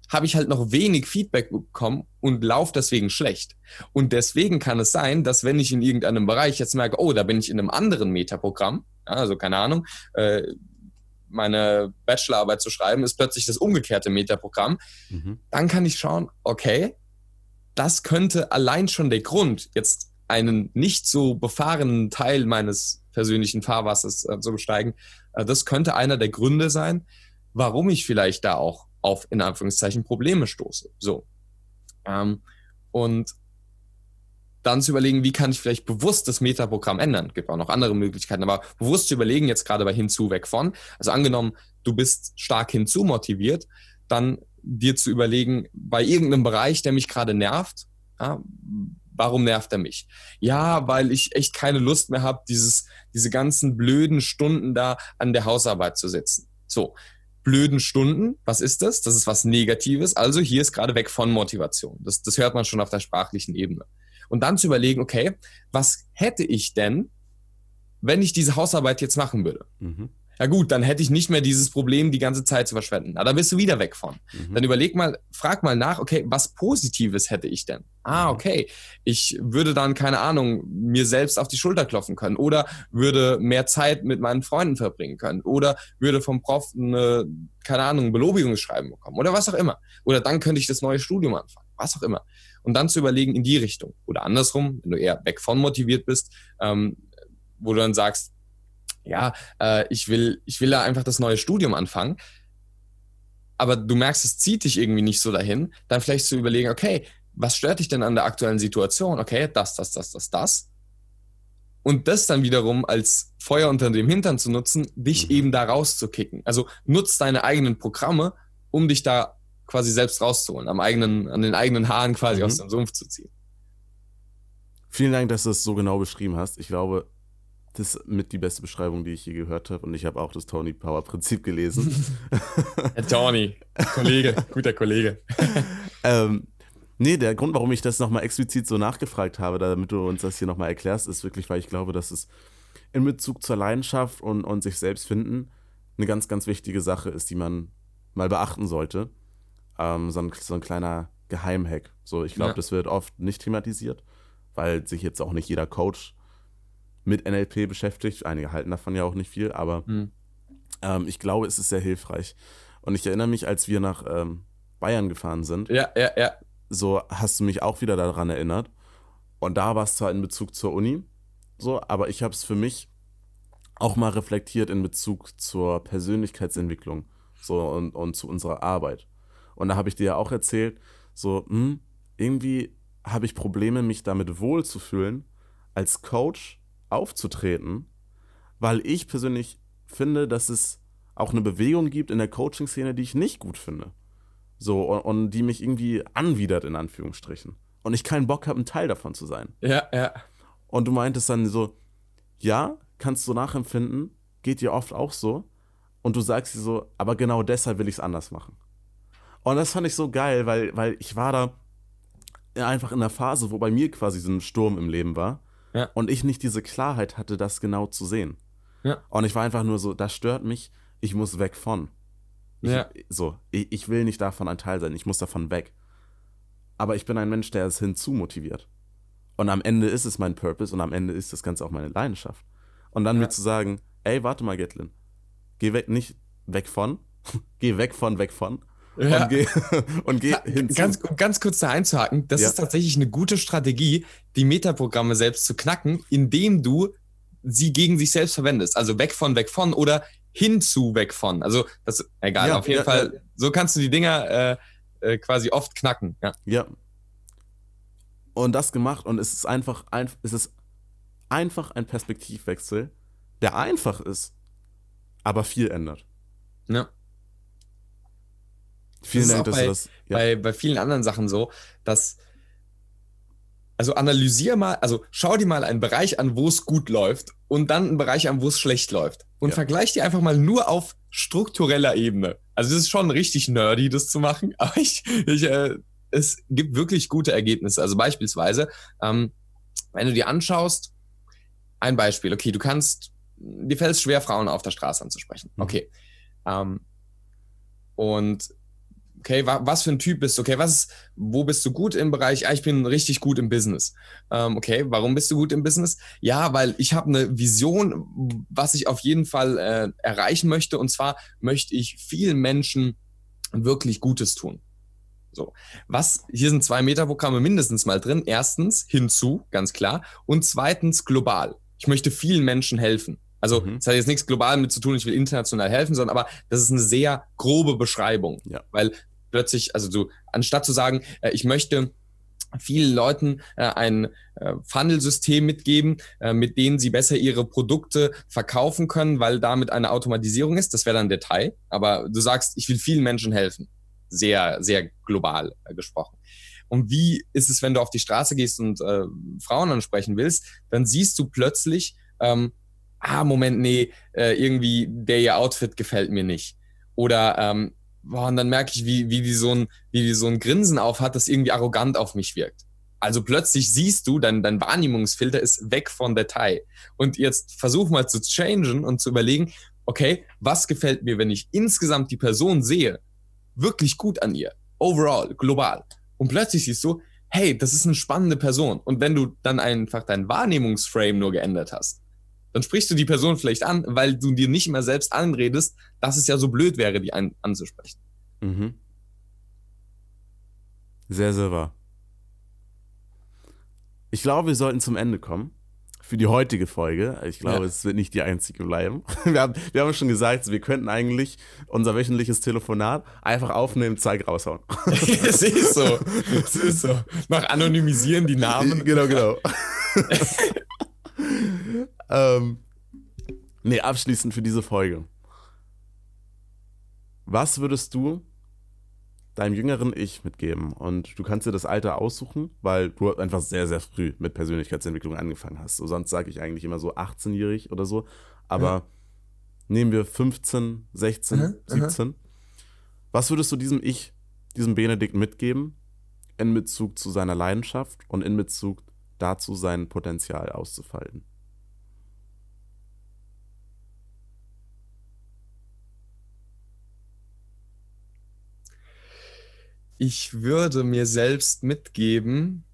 habe ich halt noch wenig Feedback bekommen und laufe deswegen schlecht. Und deswegen kann es sein, dass wenn ich in irgendeinem Bereich jetzt merke, oh, da bin ich in einem anderen Metaprogramm, also keine Ahnung, äh, meine Bachelorarbeit zu schreiben, ist plötzlich das umgekehrte Metaprogramm, mhm. dann kann ich schauen, okay, das könnte allein schon der Grund, jetzt einen nicht so befahrenen Teil meines persönlichen Fahrwassers äh, zu besteigen, äh, das könnte einer der Gründe sein, warum ich vielleicht da auch auf, in Anführungszeichen, Probleme stoße. So. Ähm, und dann zu überlegen, wie kann ich vielleicht bewusst das Metaprogramm ändern. Gibt auch noch andere Möglichkeiten, aber bewusst zu überlegen, jetzt gerade bei hinzu, weg von. Also angenommen, du bist stark hinzu motiviert, dann dir zu überlegen, bei irgendeinem Bereich, der mich gerade nervt, ja, warum nervt er mich? Ja, weil ich echt keine Lust mehr habe, diese ganzen blöden Stunden da an der Hausarbeit zu sitzen. So, blöden Stunden, was ist das? Das ist was Negatives. Also hier ist gerade weg von Motivation. Das, das hört man schon auf der sprachlichen Ebene. Und dann zu überlegen, okay, was hätte ich denn, wenn ich diese Hausarbeit jetzt machen würde? Mhm. Ja gut, dann hätte ich nicht mehr dieses Problem, die ganze Zeit zu verschwenden. Na, da bist du wieder weg von. Mhm. Dann überleg mal, frag mal nach, okay, was Positives hätte ich denn? Ah, mhm. okay. Ich würde dann, keine Ahnung, mir selbst auf die Schulter klopfen können oder würde mehr Zeit mit meinen Freunden verbringen können oder würde vom Prof eine, keine Ahnung, ein Belobigungsschreiben bekommen oder was auch immer. Oder dann könnte ich das neue Studium anfangen, was auch immer. Und dann zu überlegen in die Richtung. Oder andersrum, wenn du eher weg von motiviert bist, ähm, wo du dann sagst, ja, äh, ich will, ich will da einfach das neue Studium anfangen, aber du merkst, es zieht dich irgendwie nicht so dahin, dann vielleicht zu überlegen, okay, was stört dich denn an der aktuellen Situation? Okay, das, das, das, das, das. Und das dann wiederum als Feuer unter dem Hintern zu nutzen, dich mhm. eben da rauszukicken. Also nutzt deine eigenen Programme, um dich da quasi selbst rauszuholen, am eigenen, an den eigenen Haaren quasi mhm. aus dem Sumpf zu ziehen. Vielen Dank, dass du es so genau beschrieben hast. Ich glaube, das ist mit die beste Beschreibung, die ich je gehört habe. Und ich habe auch das Tony Power Prinzip gelesen. Herr Tony, Kollege, guter Kollege. ähm, nee, der Grund, warum ich das nochmal explizit so nachgefragt habe, damit du uns das hier nochmal erklärst, ist wirklich, weil ich glaube, dass es in Bezug zur Leidenschaft und, und sich selbst finden eine ganz, ganz wichtige Sache ist, die man mal beachten sollte. Ähm, so, ein, so ein kleiner Geheimhack. So, ich glaube, ja. das wird oft nicht thematisiert, weil sich jetzt auch nicht jeder Coach mit NLP beschäftigt. Einige halten davon ja auch nicht viel, aber Hm. ähm, ich glaube, es ist sehr hilfreich. Und ich erinnere mich, als wir nach ähm, Bayern gefahren sind, Ja, ja, ja. so hast du mich auch wieder daran erinnert. Und da war es zwar in Bezug zur Uni, so, aber ich habe es für mich auch mal reflektiert in Bezug zur Persönlichkeitsentwicklung so und, und zu unserer Arbeit. Und da habe ich dir ja auch erzählt, so, hm, irgendwie habe ich Probleme, mich damit wohlzufühlen, als Coach aufzutreten, weil ich persönlich finde, dass es auch eine Bewegung gibt in der Coaching-Szene, die ich nicht gut finde. So, und, und die mich irgendwie anwidert, in Anführungsstrichen. Und ich keinen Bock habe, ein Teil davon zu sein. Ja, ja. Und du meintest dann so, ja, kannst du nachempfinden, geht dir oft auch so. Und du sagst dir so, aber genau deshalb will ich es anders machen. Und das fand ich so geil, weil, weil ich war da einfach in einer Phase, wo bei mir quasi so ein Sturm im Leben war. Ja. Und ich nicht diese Klarheit hatte, das genau zu sehen. Ja. Und ich war einfach nur so, das stört mich, ich muss weg von. Ich, Ja. So, ich, ich will nicht davon ein Teil sein, ich muss davon weg. Aber ich bin ein Mensch, der es hinzu motiviert. Und am Ende ist es mein Purpose und am Ende ist das Ganze auch meine Leidenschaft. Und dann Ja. mir zu sagen, ey, warte mal, Gatlin, geh weg, nicht weg von, geh weg von, weg von Ja. und geh, und geh hinzu. Ganz, um ganz kurz da einzuhaken, das Ja. ist tatsächlich eine gute Strategie, die Metaprogramme selbst zu knacken, indem du sie gegen sich selbst verwendest. Also weg von, weg von oder hinzu, weg von. Also das, egal, Ja, auf jeden Fall, so kannst du die Dinger äh, äh, quasi oft knacken. Ja. Ja. Und das gemacht und es ist einfach, ein, es ist einfach ein Perspektivwechsel, der einfach ist, aber viel ändert. Ja. Vielen ist Dank, dass du das. Ja. bei, bei vielen anderen Sachen so, dass also analysier mal, also schau dir mal einen Bereich an, wo es gut läuft und dann einen Bereich an, wo es schlecht läuft. Und Ja. vergleich die einfach mal nur auf struktureller Ebene. Also es ist schon richtig nerdy, das zu machen, aber ich, ich äh, es gibt wirklich gute Ergebnisse. Also beispielsweise, ähm, wenn du dir anschaust, ein Beispiel, okay, du kannst, dir fällt es schwer, Frauen auf der Straße anzusprechen. Mhm. Okay. Ähm, und okay, wa was für ein Typ bist du? Okay, was ist, wo bist du gut im Bereich? Ah, ich bin richtig gut im Business. Ähm, okay, warum bist du gut im Business? Ja, weil ich habe eine Vision, was ich auf jeden Fall äh, erreichen möchte. Und zwar möchte ich vielen Menschen wirklich Gutes tun. So, was, hier sind zwei Metaprogramme mindestens mal drin. Erstens hinzu, ganz klar. Und zweitens global. Ich möchte vielen Menschen helfen. Also, Mhm. das hat jetzt nichts global mit zu tun, ich will international helfen, sondern aber das ist eine sehr grobe Beschreibung. Ja. Weil plötzlich, also du, anstatt zu sagen, äh, ich möchte vielen Leuten äh, ein äh, Funnel-System mitgeben, äh, mit denen sie besser ihre Produkte verkaufen können, weil damit eine Automatisierung ist. Das wäre dann Detail. Aber du sagst, ich will vielen Menschen helfen. Sehr, sehr global äh, gesprochen. Und wie ist es, wenn du auf die Straße gehst und äh, Frauen ansprechen willst, dann siehst du plötzlich, ähm, ah, Moment, nee, äh, irgendwie der ihr Outfit gefällt mir nicht. Oder ähm, boah, und dann merke ich, wie, wie die so ein, wie die so ein Grinsen auf hat, das irgendwie arrogant auf mich wirkt. Also plötzlich siehst du, dein, dein Wahrnehmungsfilter ist weg von Detail. Und jetzt versuch mal zu changen und zu überlegen, okay, was gefällt mir, wenn ich insgesamt die Person sehe, wirklich gut an ihr, overall, global. Und plötzlich siehst du, hey, das ist eine spannende Person. Und wenn du dann einfach dein Wahrnehmungsframe nur geändert hast, dann sprichst du die Person vielleicht an, weil du dir nicht mehr selbst anredest, dass es ja so blöd wäre, die an, anzusprechen. Mhm. Sehr, sehr wahr. Ich glaube, wir sollten zum Ende kommen. Für die heutige Folge. Ich glaube, Ja. es wird nicht die einzige bleiben. Wir haben, wir haben schon gesagt, wir könnten eigentlich unser wöchentliches Telefonat einfach aufnehmen, Zeig raushauen. es ist so. Es ist so. Noch anonymisieren die Namen. genau, genau. ähm, nee, abschließend für diese Folge. Was würdest du deinem jüngeren Ich mitgeben? Und du kannst dir das Alter aussuchen, weil du einfach sehr, sehr früh mit Persönlichkeitsentwicklung angefangen hast. So, sonst sage ich eigentlich immer so 18-jährig oder so. Aber Ja. nehmen wir 15, 16, Aha, aha. 17. Was würdest du diesem Ich, diesem Benedikt mitgeben in Bezug zu seiner Leidenschaft und in Bezug dazu, sein Potenzial auszufalten? Ich würde mir selbst mitgeben,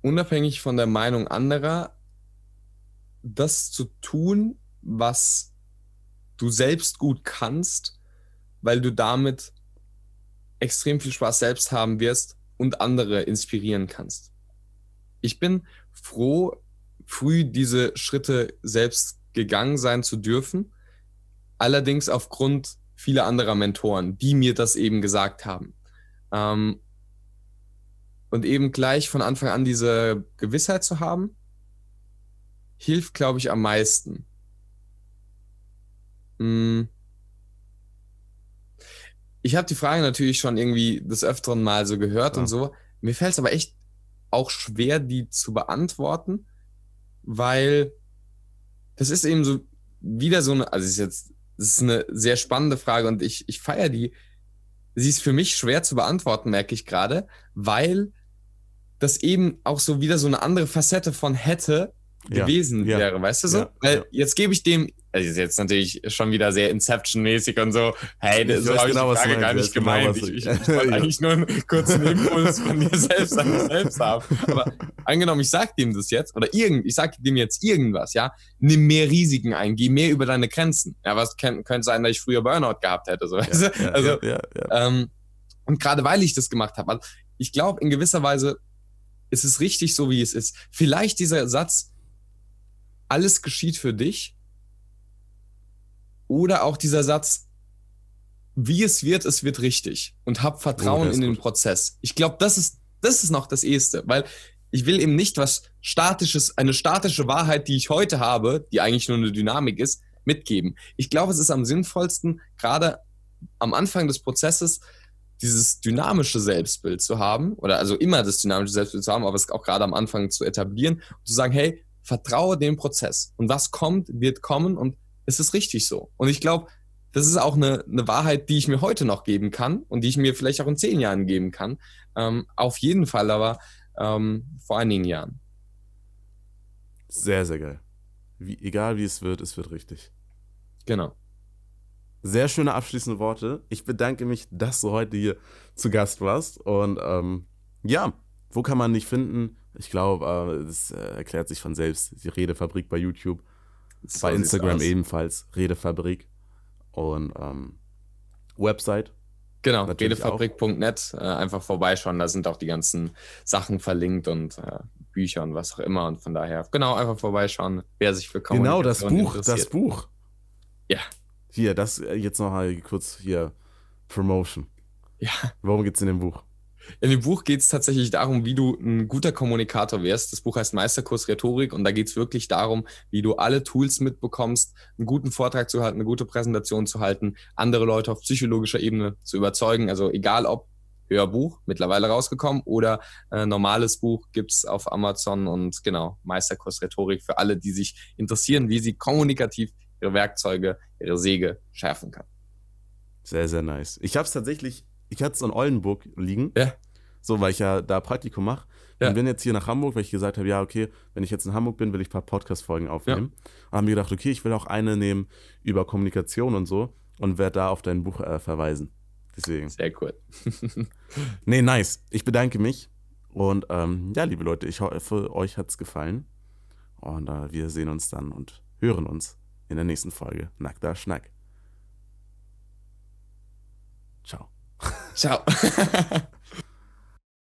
unabhängig von der Meinung anderer, das zu tun, was du selbst gut kannst, weil du damit extrem viel Spaß selbst haben wirst und andere inspirieren kannst. Ich bin froh, früh diese Schritte selbst gegangen sein zu dürfen, allerdings aufgrund vieler anderer Mentoren, die mir das eben gesagt haben. Ähm, und eben gleich von Anfang an diese Gewissheit zu haben, hilft, glaube ich, am meisten. Hm. Ich habe die Frage natürlich schon irgendwie des Öfteren mal so gehört ja. und so. Mir fällt es aber echt auch schwer, die zu beantworten, weil das ist eben so wieder so eine, also ist jetzt, das ist eine sehr spannende Frage und ich, ich feiere die. Sie ist für mich schwer zu beantworten, merke ich gerade, weil das eben auch so wieder so eine andere Facette von hätte, gewesen ja, wäre, weißt du so? Weil jetzt gebe ich dem, also ist jetzt natürlich schon wieder sehr Inception-mäßig und so, hey, das habe ich genau, die Frage gar nicht genau, gemeint. Genau, ich, ich, ich wollte eigentlich nur einen kurzen Impuls von mir selbst an mich selbst haben. Aber angenommen, ich sag dem das jetzt, oder irgend, ich sag dem jetzt irgendwas, ja, nimm mehr Risiken ein, geh mehr über deine Grenzen. Ja, was könnte sein, dass ich früher Burnout gehabt hätte, so, weißt du? Also, ähm, und gerade weil ich das gemacht habe, also ich glaube, in gewisser Weise ist es richtig so, wie es ist. Vielleicht dieser Satz, alles geschieht für dich. Oder auch dieser Satz, wie es wird, es wird richtig. Und hab Vertrauen oh, in den gut. Prozess. Ich glaube, das ist, das ist noch das Eheste, weil ich will eben nicht was Statisches, eine statische Wahrheit, die ich heute habe, die eigentlich nur eine Dynamik ist, mitgeben. Ich glaube, es ist am sinnvollsten, gerade am Anfang des Prozesses, dieses dynamische Selbstbild zu haben, oder also immer das dynamische Selbstbild zu haben, aber es auch gerade am Anfang zu etablieren und zu sagen, hey, vertraue dem Prozess. Und was kommt, wird kommen und es ist richtig so. Und ich glaube, das ist auch eine, eine Wahrheit, die ich mir heute noch geben kann und die ich mir vielleicht auch in zehn Jahren geben kann. Ähm, auf jeden Fall aber ähm, vor einigen Jahren. Sehr, sehr geil. Wie, egal wie es wird, es wird richtig. Genau. Sehr schöne abschließende Worte. Ich bedanke mich, dass du heute hier zu Gast warst. Und ähm, ja, wo kann man dich finden? Ich glaube, das äh, erklärt sich von selbst. Die Redefabrik bei YouTube. So bei Instagram ebenfalls. Redefabrik. Und ähm, Website. Genau, redefabrik.net. Äh, einfach vorbeischauen. Da sind auch die ganzen Sachen verlinkt und äh, Bücher und was auch immer. Und von daher, genau, einfach vorbeischauen, wer sich für Genau, das Buch, das Buch. Ja. Hier, das äh, jetzt noch mal kurz hier Promotion. Ja. Worum geht es in dem Buch? In dem Buch geht es tatsächlich darum, wie du ein guter Kommunikator wirst. Das Buch heißt Meisterkurs Rhetorik und da geht es wirklich darum, wie du alle Tools mitbekommst, einen guten Vortrag zu halten, eine gute Präsentation zu halten, andere Leute auf psychologischer Ebene zu überzeugen. Also egal ob Hörbuch, mittlerweile rausgekommen, oder äh, normales Buch gibt es auf Amazon und genau, Meisterkurs Rhetorik für alle, die sich interessieren, wie sie kommunikativ ihre Werkzeuge, ihre Säge schärfen kann. Sehr, sehr nice. Ich habe es tatsächlich ich hatte es in Oldenburg liegen. Ja. So, weil ich ja da Praktikum mache. Ja. Und bin jetzt hier nach Hamburg, weil ich gesagt habe, ja, okay, wenn ich jetzt in Hamburg bin, will ich ein paar Podcast-Folgen aufnehmen. Ja. Und haben mir gedacht, okay, ich will auch eine nehmen über Kommunikation und so und werde da auf dein Buch äh, verweisen. Deswegen. Sehr cool. nee, nice. Ich bedanke mich. Und ähm, ja, liebe Leute, ich hoffe, euch hat es gefallen. Und äh, wir sehen uns dann und hören uns in der nächsten Folge. Nackter Schnack. Ciao. Ciao.